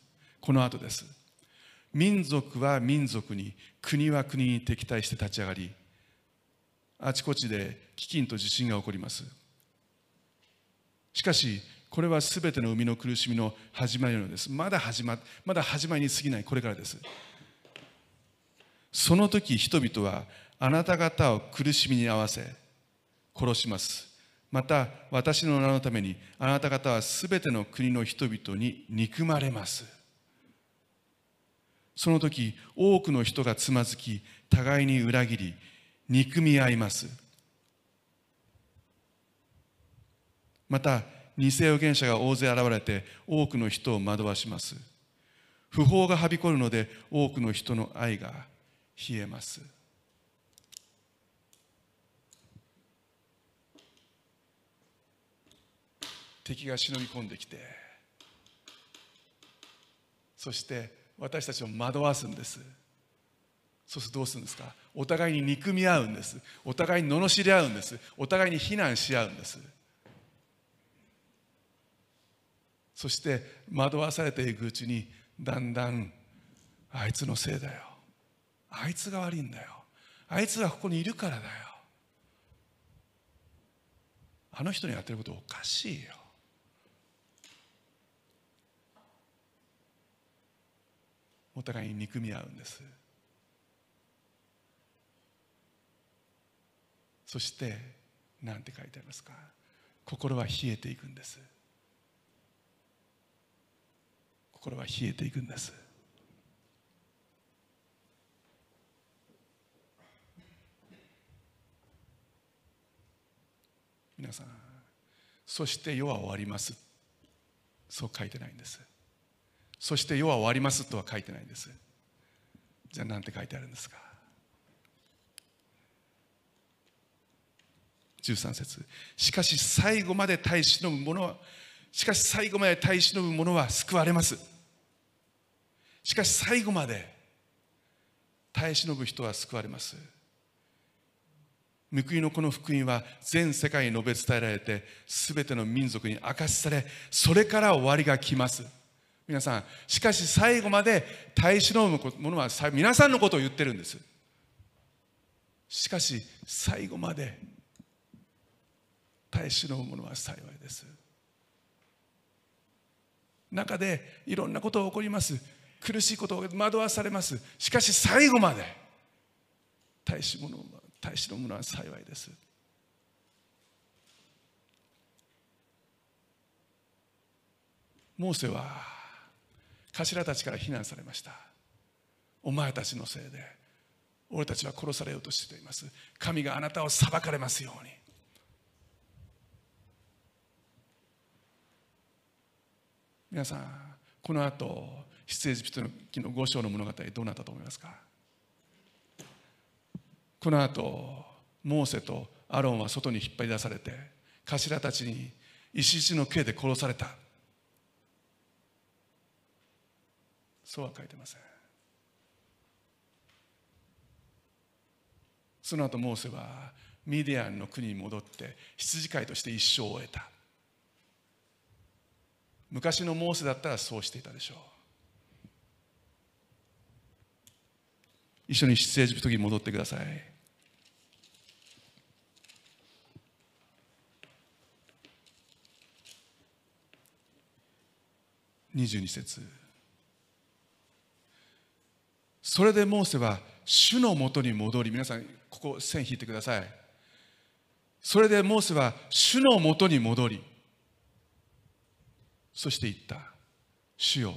この後です。民族は民族に国は国に敵対して立ち上がりあちこちで飢饉と地震が起こります。しかしこれは全ての生みの苦しみの始まりなのです。まだ始ままだ始まりに過ぎない。これからです。その時人々はあなた方を苦しみに合わせ殺します。また私の名のためにあなた方は全ての国の人々に憎まれます。その時多くの人がつまずき互いに裏切り憎み合います。また偽預言者が大勢現れて多くの人を惑わします。不法がはびこるので多くの人の愛が冷えます。敵が忍び込んできてそして私たちを惑わすんです。そうするとどうするんですか？お互いに憎み合うんです。お互いに罵り合うんです。お互いに非難し合うんです。そして惑わされていくうちにだんだんあいつのせいだよ。あいつが悪いんだよ。あいつがここにいるからだよ。あの人にやってることおかしいよ。お互いに憎み合うんです。そして何て書いてありますか？心は冷えていくんです。心は冷えていくんです。皆さんそして世は終わります。そう書いてないんです。そして世は終わりますとは書いてないんです。じゃあ何て書いてあるんですか？13節。しかし最後まで耐え忍ぶ者はしかし最後まで耐え忍ぶ者は救われます。しかし最後まで耐え忍ぶ人は救われます。報いのこの福音は全世界に述べ伝えられて全ての民族に明かしされそれから終わりが来ます。皆さんしかし最後まで耐え忍ぶ者は皆さんのことを言ってるんです。しかし最後まで耐え忍ぶ者は幸いです。中でいろんなことが起こります。苦しいことを惑わされます。しかし最後まで耐え忍ぶ耐え忍ぶ者は幸いです。モーセは頭たちから非難されました。お前たちのせいで俺たちは殺されようとしています。神があなたを裁かれますように。皆さんこの後出エジプトの記の5章の物語どうなったと思いますか？この後モーセとアロンは外に引っ張り出されて頭たちに石石の刑で殺された。そうは書いてません。その後モーセはミディアンの国に戻って羊飼いとして一生を終えた。昔のモーセだったらそうしていたでしょう。一緒に出エジプトに戻ってください。22節。それでモーセは主のもとに戻り皆さんここ線引いてください。それでモーセは主のもとに戻りそして言った。主よ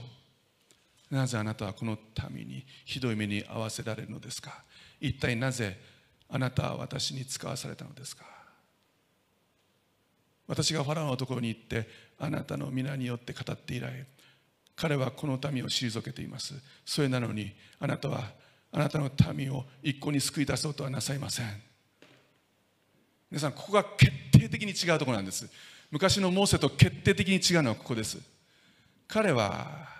なぜあなたはこの民にひどい目に遭わせられるのですか？一体なぜあなたは私に使わされたのですか？私がファラオのところに行ってあなたの御名によって語って以来彼はこの民を退けています。それなのにあなたはあなたの民を一向に救い出そうとはなさいません。皆さんここが決定的に違うところなんです。昔のモーセと決定的に違うのはここです。彼は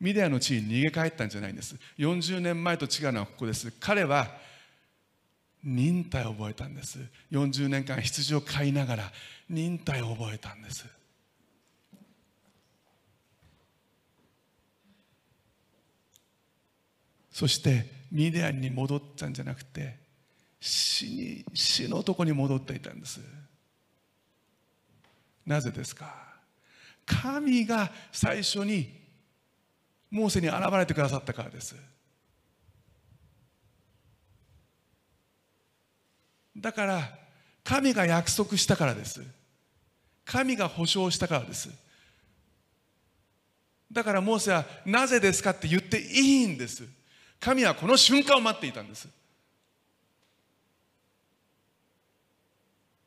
ミディアンの地に逃げ帰ったんじゃないんです。40年前と違うのはここです。彼は忍耐を覚えたんです。40年間羊を飼いながら忍耐を覚えたんです。そしてミディアンに戻ったんじゃなくて死に死のとこに戻っていたんです。なぜですか？神が最初にモーセに現れてくださったからです。だから神が約束したからです。神が保証したからです。だからモーセはなぜですかって言っていいんです。神はこの瞬間を待っていたんです。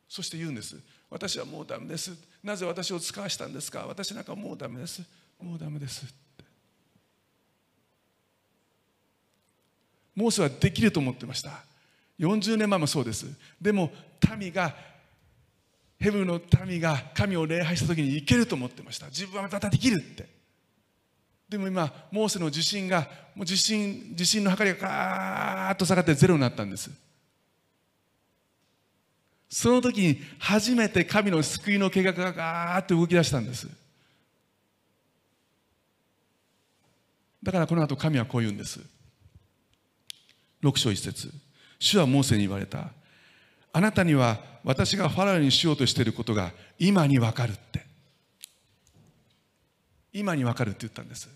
そして言うんです。私はもうダメです。なぜ私を使わしたんですか？私なんかもうダメです。もうダメです。モーセはできると思ってました。40年前もそうです。でも民がヘブルの民が神を礼拝した時にいけると思ってました。自分はまたできるって。でも今モーセの自信がもう自信自信の計りがガーッと下がってゼロになったんです。その時に初めて神の救いの計画がガーッと動き出したんです。だからこの後神はこう言うんです。6章1節。主はモーセに言われた。あなたには私がファラオにしようとしていることが今にわかるって。今にわかるって言ったんです。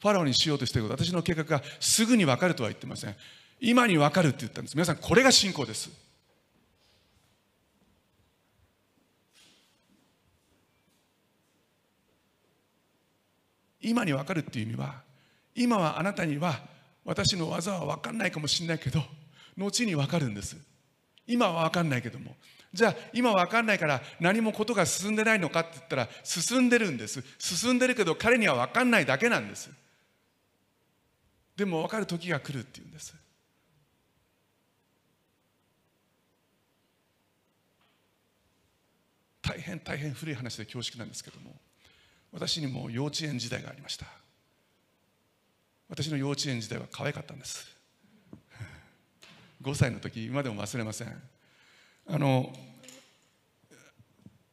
ファラオにしようとしていること。私の計画がすぐにわかるとは言ってません。今にわかるって言ったんです。皆さんこれが信仰です。今にわかるっていう意味は今はあなたには私の技は分かんないかもしれないけど後に分かるんです。今は分かんないけども。じゃあ今分かんないから何もことが進んでないのかって言ったら進んでるんです。進んでるけど彼には分かんないだけなんです。でも分かる時が来るっていうんです。大変大変古い話で恐縮なんですけども私にも幼稚園時代がありました。私の幼稚園時代は可愛かったんです。5歳の時今でも忘れません。あの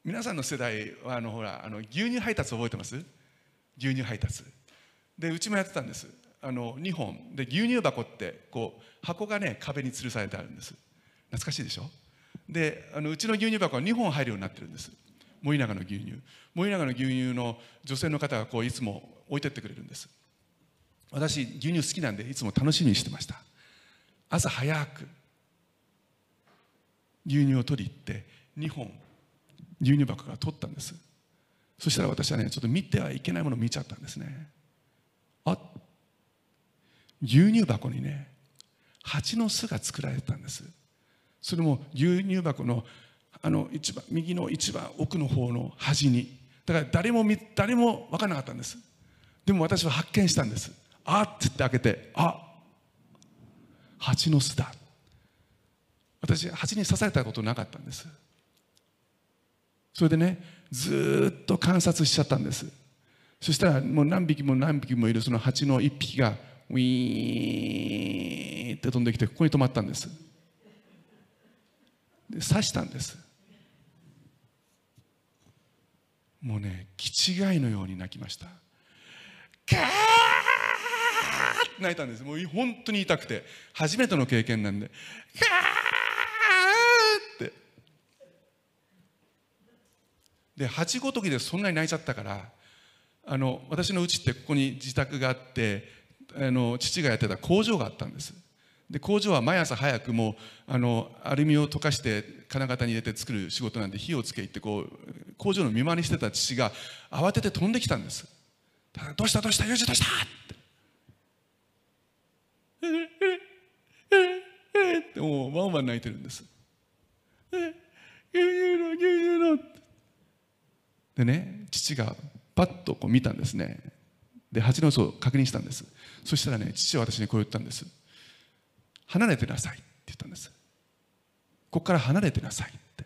皆さんの世代はあのほらあの牛乳配達覚えてます？牛乳配達。でうちもやってたんです。あの2本。で牛乳箱ってこう箱がね壁に吊るされてあるんです。懐かしいでしょ？であのうちの牛乳箱は2本入るようになってるんです。森永の牛乳。森永の牛乳の女性の方がこういつも置いてってくれるんです。私牛乳好きなんでいつも楽しみにしてました。朝早く牛乳を取り行って2本牛乳箱から取ったんです。そしたら私はねちょっと見てはいけないものを見ちゃったんですね。あ牛乳箱にね蜂の巣が作られてたんです。それも牛乳箱のあの一番右の一番奥の方の端に。だから誰も誰も分からなかったんです。でも私は発見したんです。あっって言って開けてあ蜂の巣だ。私蜂に刺されたことなかったんです。それでねずっと観察しちゃったんです。そしたらもう何匹も何匹もいるその蜂の一匹がウィーンって飛んできてここに止まったんです。で刺したんです。もうね気違いのように泣きました。カー泣いたんです。もう本当に痛くて。初めての経験なんでカーって。で蜂ごときでそんなに泣いちゃったからあの私の家ってここに自宅があってあの父がやってた工場があったんです。で工場は毎朝早くもうあのアルミを溶かして金型に入れて作る仕事なんで火をつけ行ってこう工場の見回りしてた父が慌てて飛んできたんです「どうしたどうしたユージどうした?」って「ええええってもうワンワン泣いてるんです「え牛乳の牛乳の」でね父がパッとこう見たんですね。で蜂の巣を確認したんです。そしたらね父は私にこう言ったんです。離れてなさいって言ったんです。ここから離れてなさいって。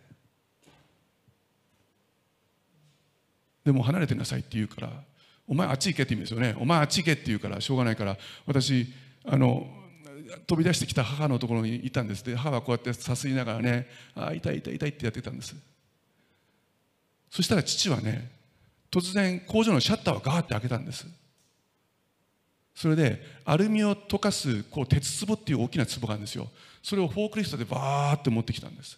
でも離れてなさいって言うからお前あっち行けって意味ですよね。お前あっち行けって言うからしょうがないから私あの飛び出してきた母のところにいたんです。で母はこうやってさすりながらねあ痛い痛い痛いってやってたんです。そしたら父はね突然工場のシャッターをガーって開けたんです。それでアルミを溶かすこう鉄壺っていう大きな壺があるんですよ。それをフォークリフトでバーって持ってきたんです。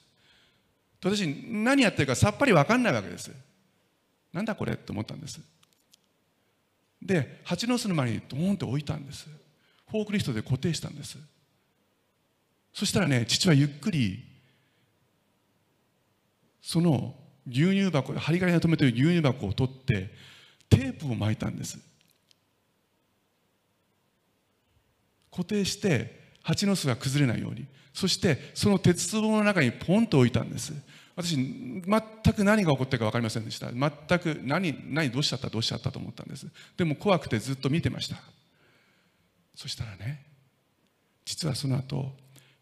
私何やってるかさっぱり分かんないわけです。なんだこれって思ったんです。で蜂の巣の前にドーンって置いたんです。フォークリフトで固定したんです。そしたらね父はゆっくりその牛乳箱針金で留めてる牛乳箱を取ってテープを巻いたんです。固定して蜂の巣が崩れないように。そしてその鉄壺の中にポンと置いたんです。私全く何が起こってるか分かりませんでした。全く何何どうしちゃったどうしちゃったと思ったんです。でも怖くてずっと見てました。そしたらね実はその後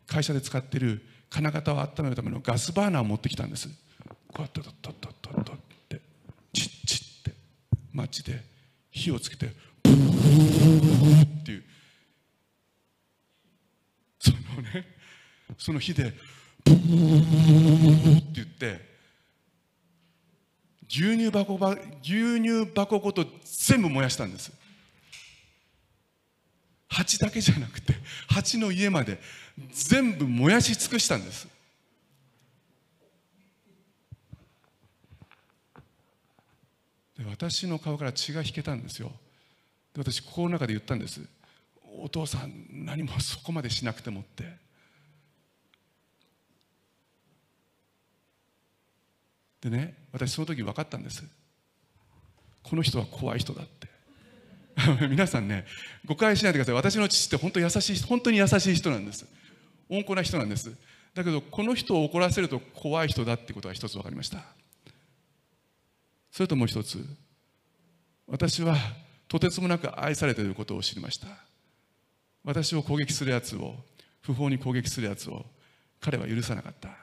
会社で使ってる金型を温めるためのガスバーナーを持ってきたんです。こうやってトットットットトってチッチッってマッチで火をつけてブーっていう。そのねその火でブーって言って牛乳箱牛乳箱ごと全部燃やしたんです。蜂だけじゃなくて蜂の家まで全部燃やし尽くしたんです。で私の顔から血が引けたんですよ。で私心の中で言ったんです。お父さん何もそこまでしなくてもって。でね私その時分かったんです。この人は怖い人だって。皆さんね誤解しないでください。私の父って本当優しい本当に優しい人なんです。温厚な人なんです。だけどこの人を怒らせると怖い人だってことが一つ分かりました。それともう一つ私はとてつもなく愛されていることを知りました。私を攻撃するやつを不法に攻撃するやつを彼は許さなかった。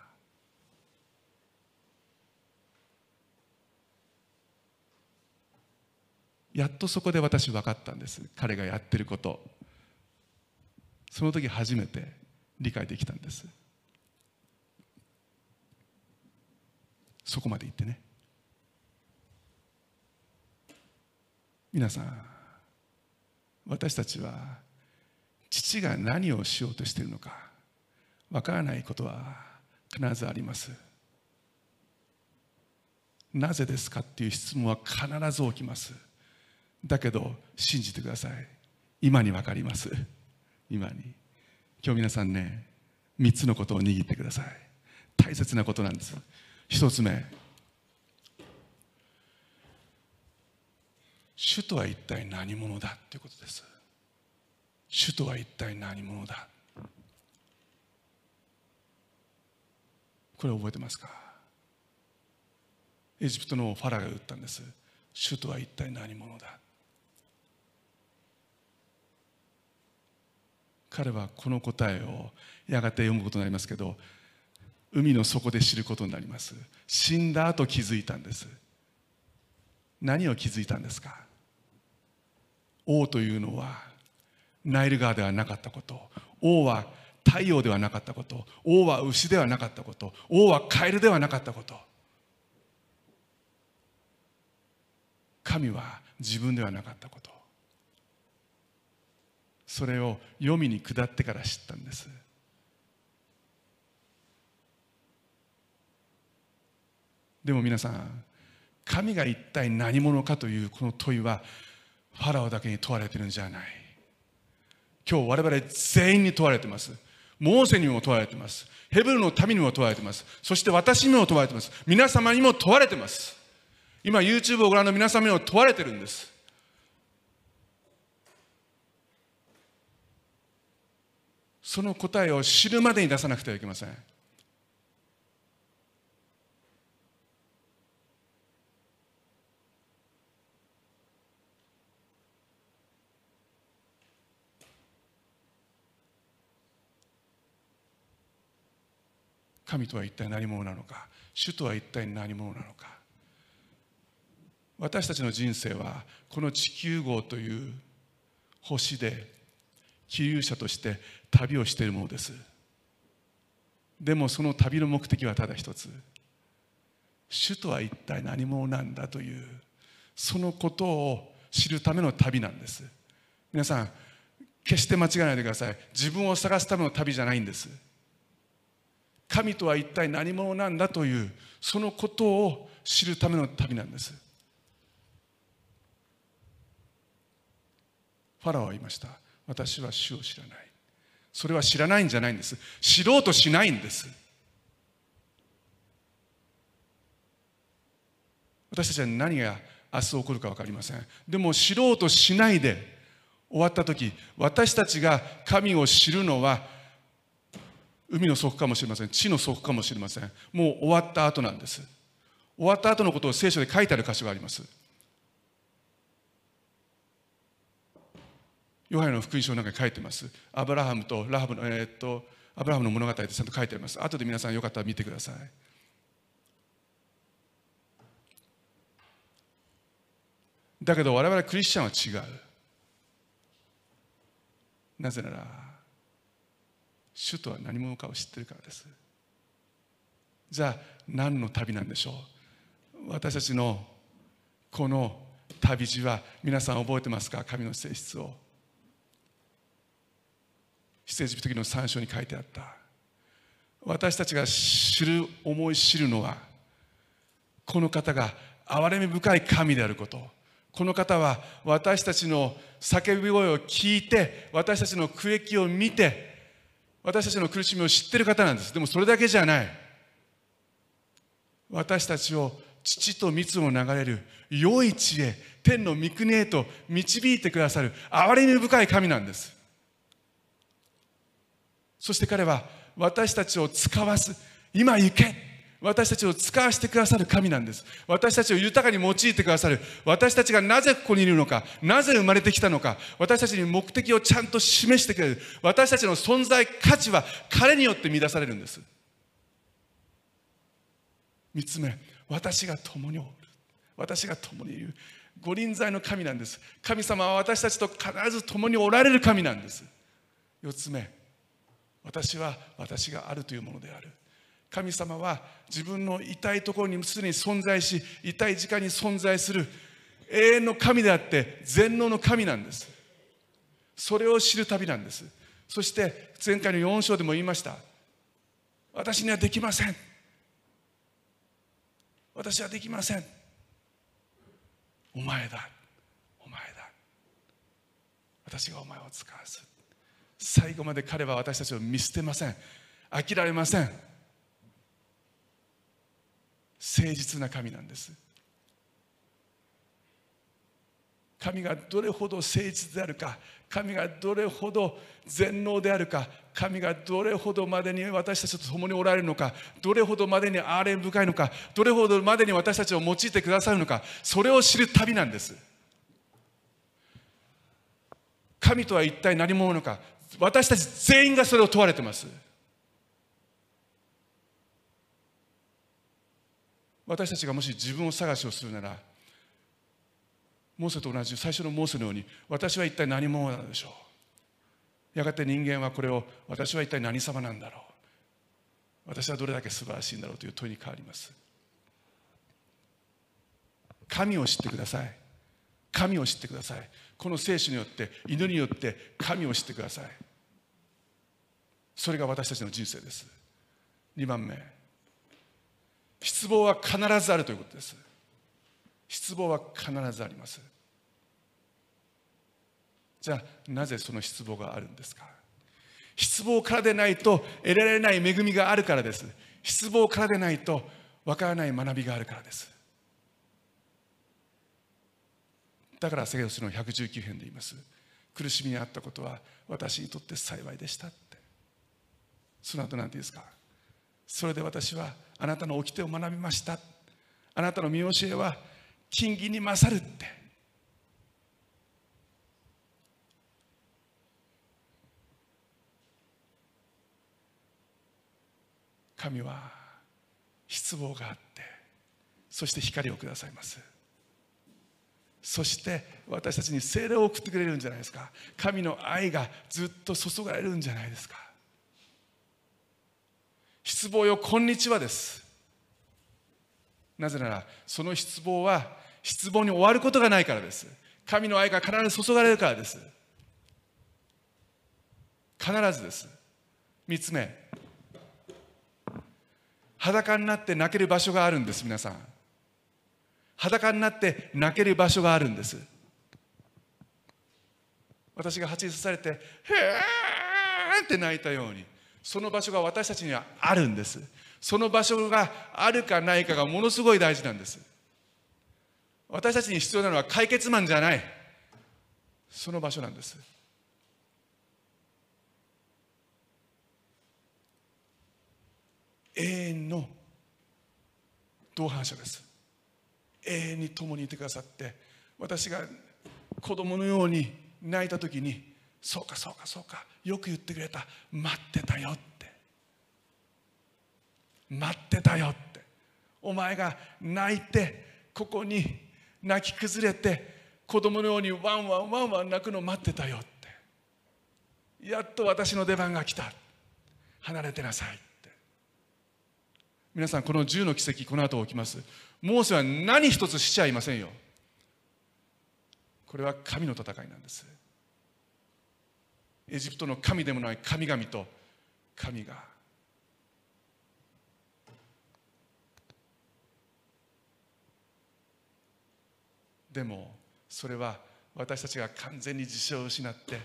やっとそこで私分かったんです。彼がやってること。その時初めて理解できたんです。そこまで言ってね。皆さん私たちは父が何をしようとしているのかわからないことは必ずあります。なぜですかっていう質問は必ず起きます。だけど信じてください。今に分かります。今に。今日皆さんね3つのことを握ってください。大切なことなんです。一つ目。主とは一体何者だということです。主とは一体何者だ。これ覚えてますか？エジプトのファラが言ったんです。主とは一体何者だ？彼はこの答えをやがて読むことになりますけど海の底で知ることになります。死んだ後気づいたんです。何を気づいたんですか？王というのはナイル川ではなかったこと。王は太陽ではなかったこと。王は牛ではなかったこと。王はカエルではなかったこと。神は自分ではなかったこと。それを読みに下ってから知ったんです。でも皆さん神が一体何者かというこの問いはファラオだけに問われてるんじゃない。今日我々全員に問われてます。モーセにも問われてます。ヘブルの民にも問われてます。そして私にも問われてます。皆様にも問われてます。今 YouTube をご覧の皆様にも問われてるんです。その答えを知るまでに出さなくてはいけません。神とは一体何者なのか？主とは一体何者なのか？私たちの人生はこの地球号という星で気流者として旅をしているものです。でもその旅の目的はただ一つ。主とは一体何者なんだというそのことを知るための旅なんです。皆さん決して間違えないでください。自分を探すための旅じゃないんです。神とは一体何者なんだというそのことを知るための旅なんです。ファラオは言いました。私は主を知らない。それは知らないんじゃないんです。知ろうとしないんです。私たちは何が明日起こるか分かりません。でも知ろうとしないで終わった時私たちが神を知るのは海の底かもしれません。地の底かもしれません。もう終わった後なんです。終わった後のことを聖書で書いてある箇所があります。ヨハネの福音書の中に書いてます。アブラハムとラハブのえー、っとアブラハムの物語でちゃんと書いてあります。後で皆さんよかったら見てください。だけど我々クリスチャンは違う。なぜなら主とは何者かを知ってるからです。じゃあ何の旅なんでしょう？私たちのこの旅路は皆さん覚えてますか？神の性質を。出エジプト記の3章に書いてあった。私たちが知る思い知るのはこの方が憐れみ深い神であること。この方は私たちの叫び声を聞いて私たちの苦役を見て私たちの苦しみを知ってる方なんです。でもそれだけじゃない。私たちを父と蜜を流れる良い知恵天の御国へと導いてくださる憐れみ深い神なんです。そして彼は私たちを使わす。今行け。私たちを使わせてくださる神なんです。私たちを豊かに用いてくださる。私たちがなぜここにいるのか。なぜ生まれてきたのか。私たちに目的をちゃんと示してくれる。私たちの存在価値は彼によって乱されるんです。3つ目。私が共におる。私が共にいる。御臨在の神なんです。神様は私たちと必ず共におられる神なんです。4つ目。私は私があるというものである。神様は自分の痛いところにすでに存在し痛い時間に存在する。永遠の神であって全能の神なんです。それを知る旅なんです。そして前回の4章でも言いました。私にはできません。私はできません。お前だ。お前だ。私がお前を使わす最後まで彼は私たちを見捨てません。飽きられません。誠実な神なんです。神がどれほど誠実であるか神がどれほど全能であるか神がどれほどまでに私たちと共におられるのかどれほどまでに憐れ深いのかどれほどまでに私たちを用いてくださるのかそれを知る旅なんです。神とは一体何者のか私たち全員がそれを問われてます。私たちがもし自分を探しをするならモーセと同じ最初のモーセのように私は一体何者なのでしょう？やがて人間はこれを私は一体何様なんだろう？私はどれだけ素晴らしいんだろうという問いに変わります。神を知ってください。神を知ってください。この聖書によって祈りによって神を知ってください。それが私たちの人生です。2番目。失望は必ずあるということです。失望は必ずあります。じゃあなぜその失望があるんですか？失望からでないと得られない恵みがあるからです。失望からでないとわからない学びがあるからです。だからセゲドスの119編で言います。苦しみにあったことは私にとって幸いでしたって。その後何て言うんですか。それで私はあなたの掟を学びました。あなたの見教えは金銀に勝るって。神は失望があってそして光をくださいます。そして私たちに精霊を送ってくれるんじゃないですか。神の愛がずっと注がれるんじゃないですか。失望よこんにちはです。なぜならその失望は失望に終わることがないからです。神の愛が必ず注がれるからです。必ずです。3つ目。裸になって泣ける場所があるんです皆さん。裸になって泣ける場所があるんです。私が蜂に刺されて「へーって泣いたようにその場所が私たちにはあるんです。その場所があるかないかがものすごい大事なんです。私たちに必要なのは解決マンじゃない。その場所なんです。永遠の同伴者です。永遠に共にいてくださって私が子供のように泣いた時にそうかそうかそうかよく言ってくれた待ってたよって。待ってたよって。お前が泣いてここに泣き崩れて子供のようにワンワンワンワン泣くの待ってたよって。やっと私の出番が来た。離れてなさい。皆さんこの10の奇跡この後起きます。モーセは何一つしちゃいませんよ。これは神の戦いなんです。エジプトの神でもない神々と神が。でもそれは私たちが完全に自信を失って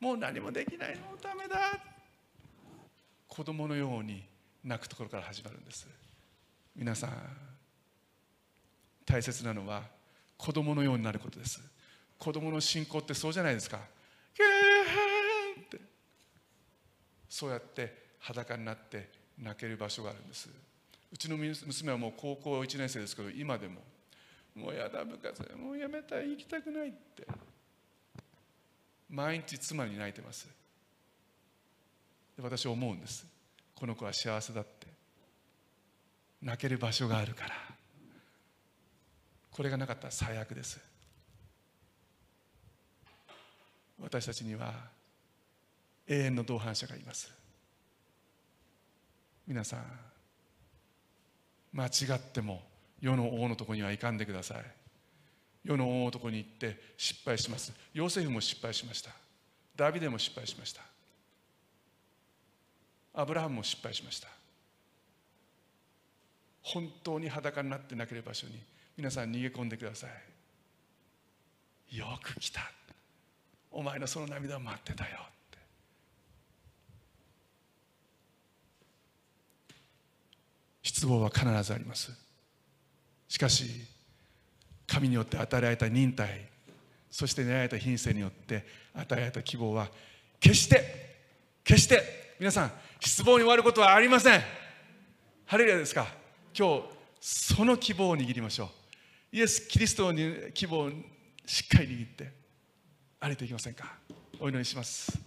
もう何もできないもうダメだ。子供のように泣くところから始まるんです。皆さん大切なのは子供のようになることです。子供の信仰ってそうじゃないですか。キャーって。そうやって裸になって泣ける場所があるんです。うちの娘はもう高校1年生ですけど今でももうやだ部活もうやめたい行きたくないって。毎日妻に泣いてます。で私思うんです。この子は幸せだって。泣ける場所があるから。これがなかったら最悪です。私たちには永遠の同伴者がいます。皆さん間違っても世の王のとこには行かんでください。世の王のとこに行って失敗します。ヨセフも失敗しました。ダビデも失敗しました。アブラハムも失敗しました。本当に裸になってなければ場所に皆さん逃げ込んでください。よく来た。お前のその涙を待ってたよって。失望は必ずあります。しかし神によって与えられた忍耐そして狙られた品性によって与えられた希望は決して決して皆さん失望に終わることはありません。ハレルヤですか。今日その希望を握りましょう。イエス・キリストの希望をしっかり握って歩いていきませんか。お祈りします。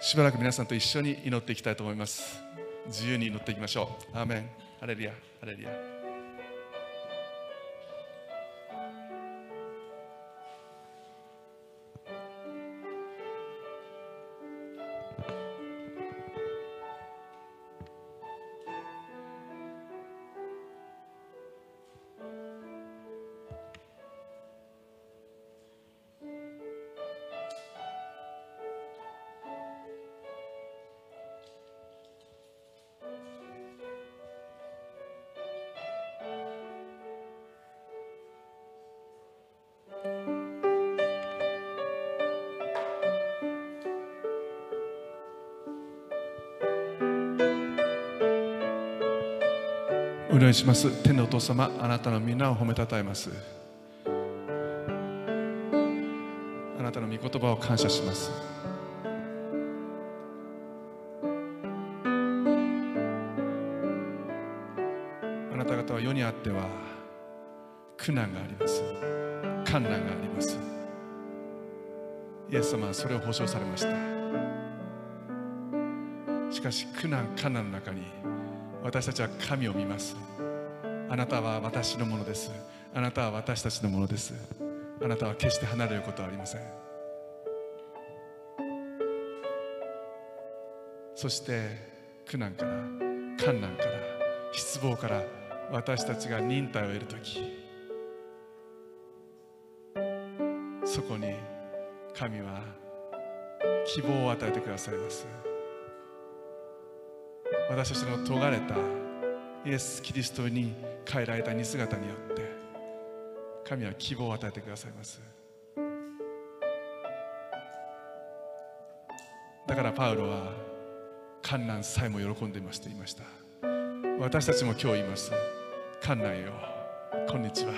しばらく皆さんと一緒に祈っていきたいと思います。自由に祈っていきましょう。アーメン。ハレルヤ。ハレルヤ。お願いします。天のお父様あなたのみんなを褒めたたえます。あなたの御言葉を感謝します。あなた方は世にあっては苦難があります。困難があります。イエス様はそれを保証されました。しかし苦難困難の中に私たちは神を見ます。あなたは私のものです。あなたは私たちのものです。あなたは決して離れることはありません。そして苦難から困難から失望から私たちが忍耐を得る時。そこに神は希望を与えてくださいます。私たちの尖れたイエス・キリストに変えられた似姿によって神は希望を与えてくださいます。だからパウロは観難さえも喜んでいますと言いました。私たちも今日言います。観難よ。こんにちは。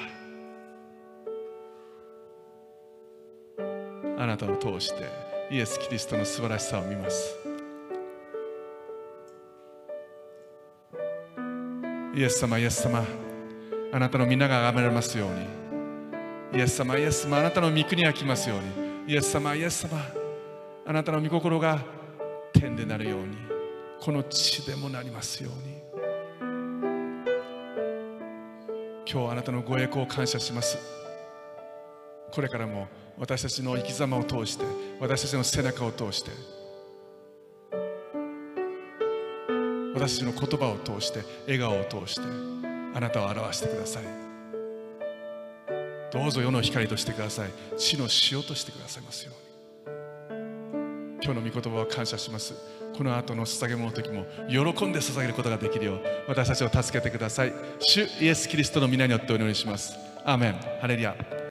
あなたを通してイエス・キリストの素晴らしさを見ます。イエス様イエス様あなたの皆が崇められますように。イエス様イエス様あなたの御国が来ますように。イエス様イエス様あなたの御心が天でなるように。この地でもなりますように。今日あなたのご栄光を感謝します。これからも私たちの生き様を通して私たちの背中を通して私たちの言葉を通して笑顔を通してあなたを表してください。どうぞ世の光としてください。地の塩としてくださいますように。今日の御言葉を感謝します。この後の捧げ物の時も喜んで捧げることができるよう私たちを助けてください。主イエス・キリストの皆によってお祈りします。アーメン。ハレリア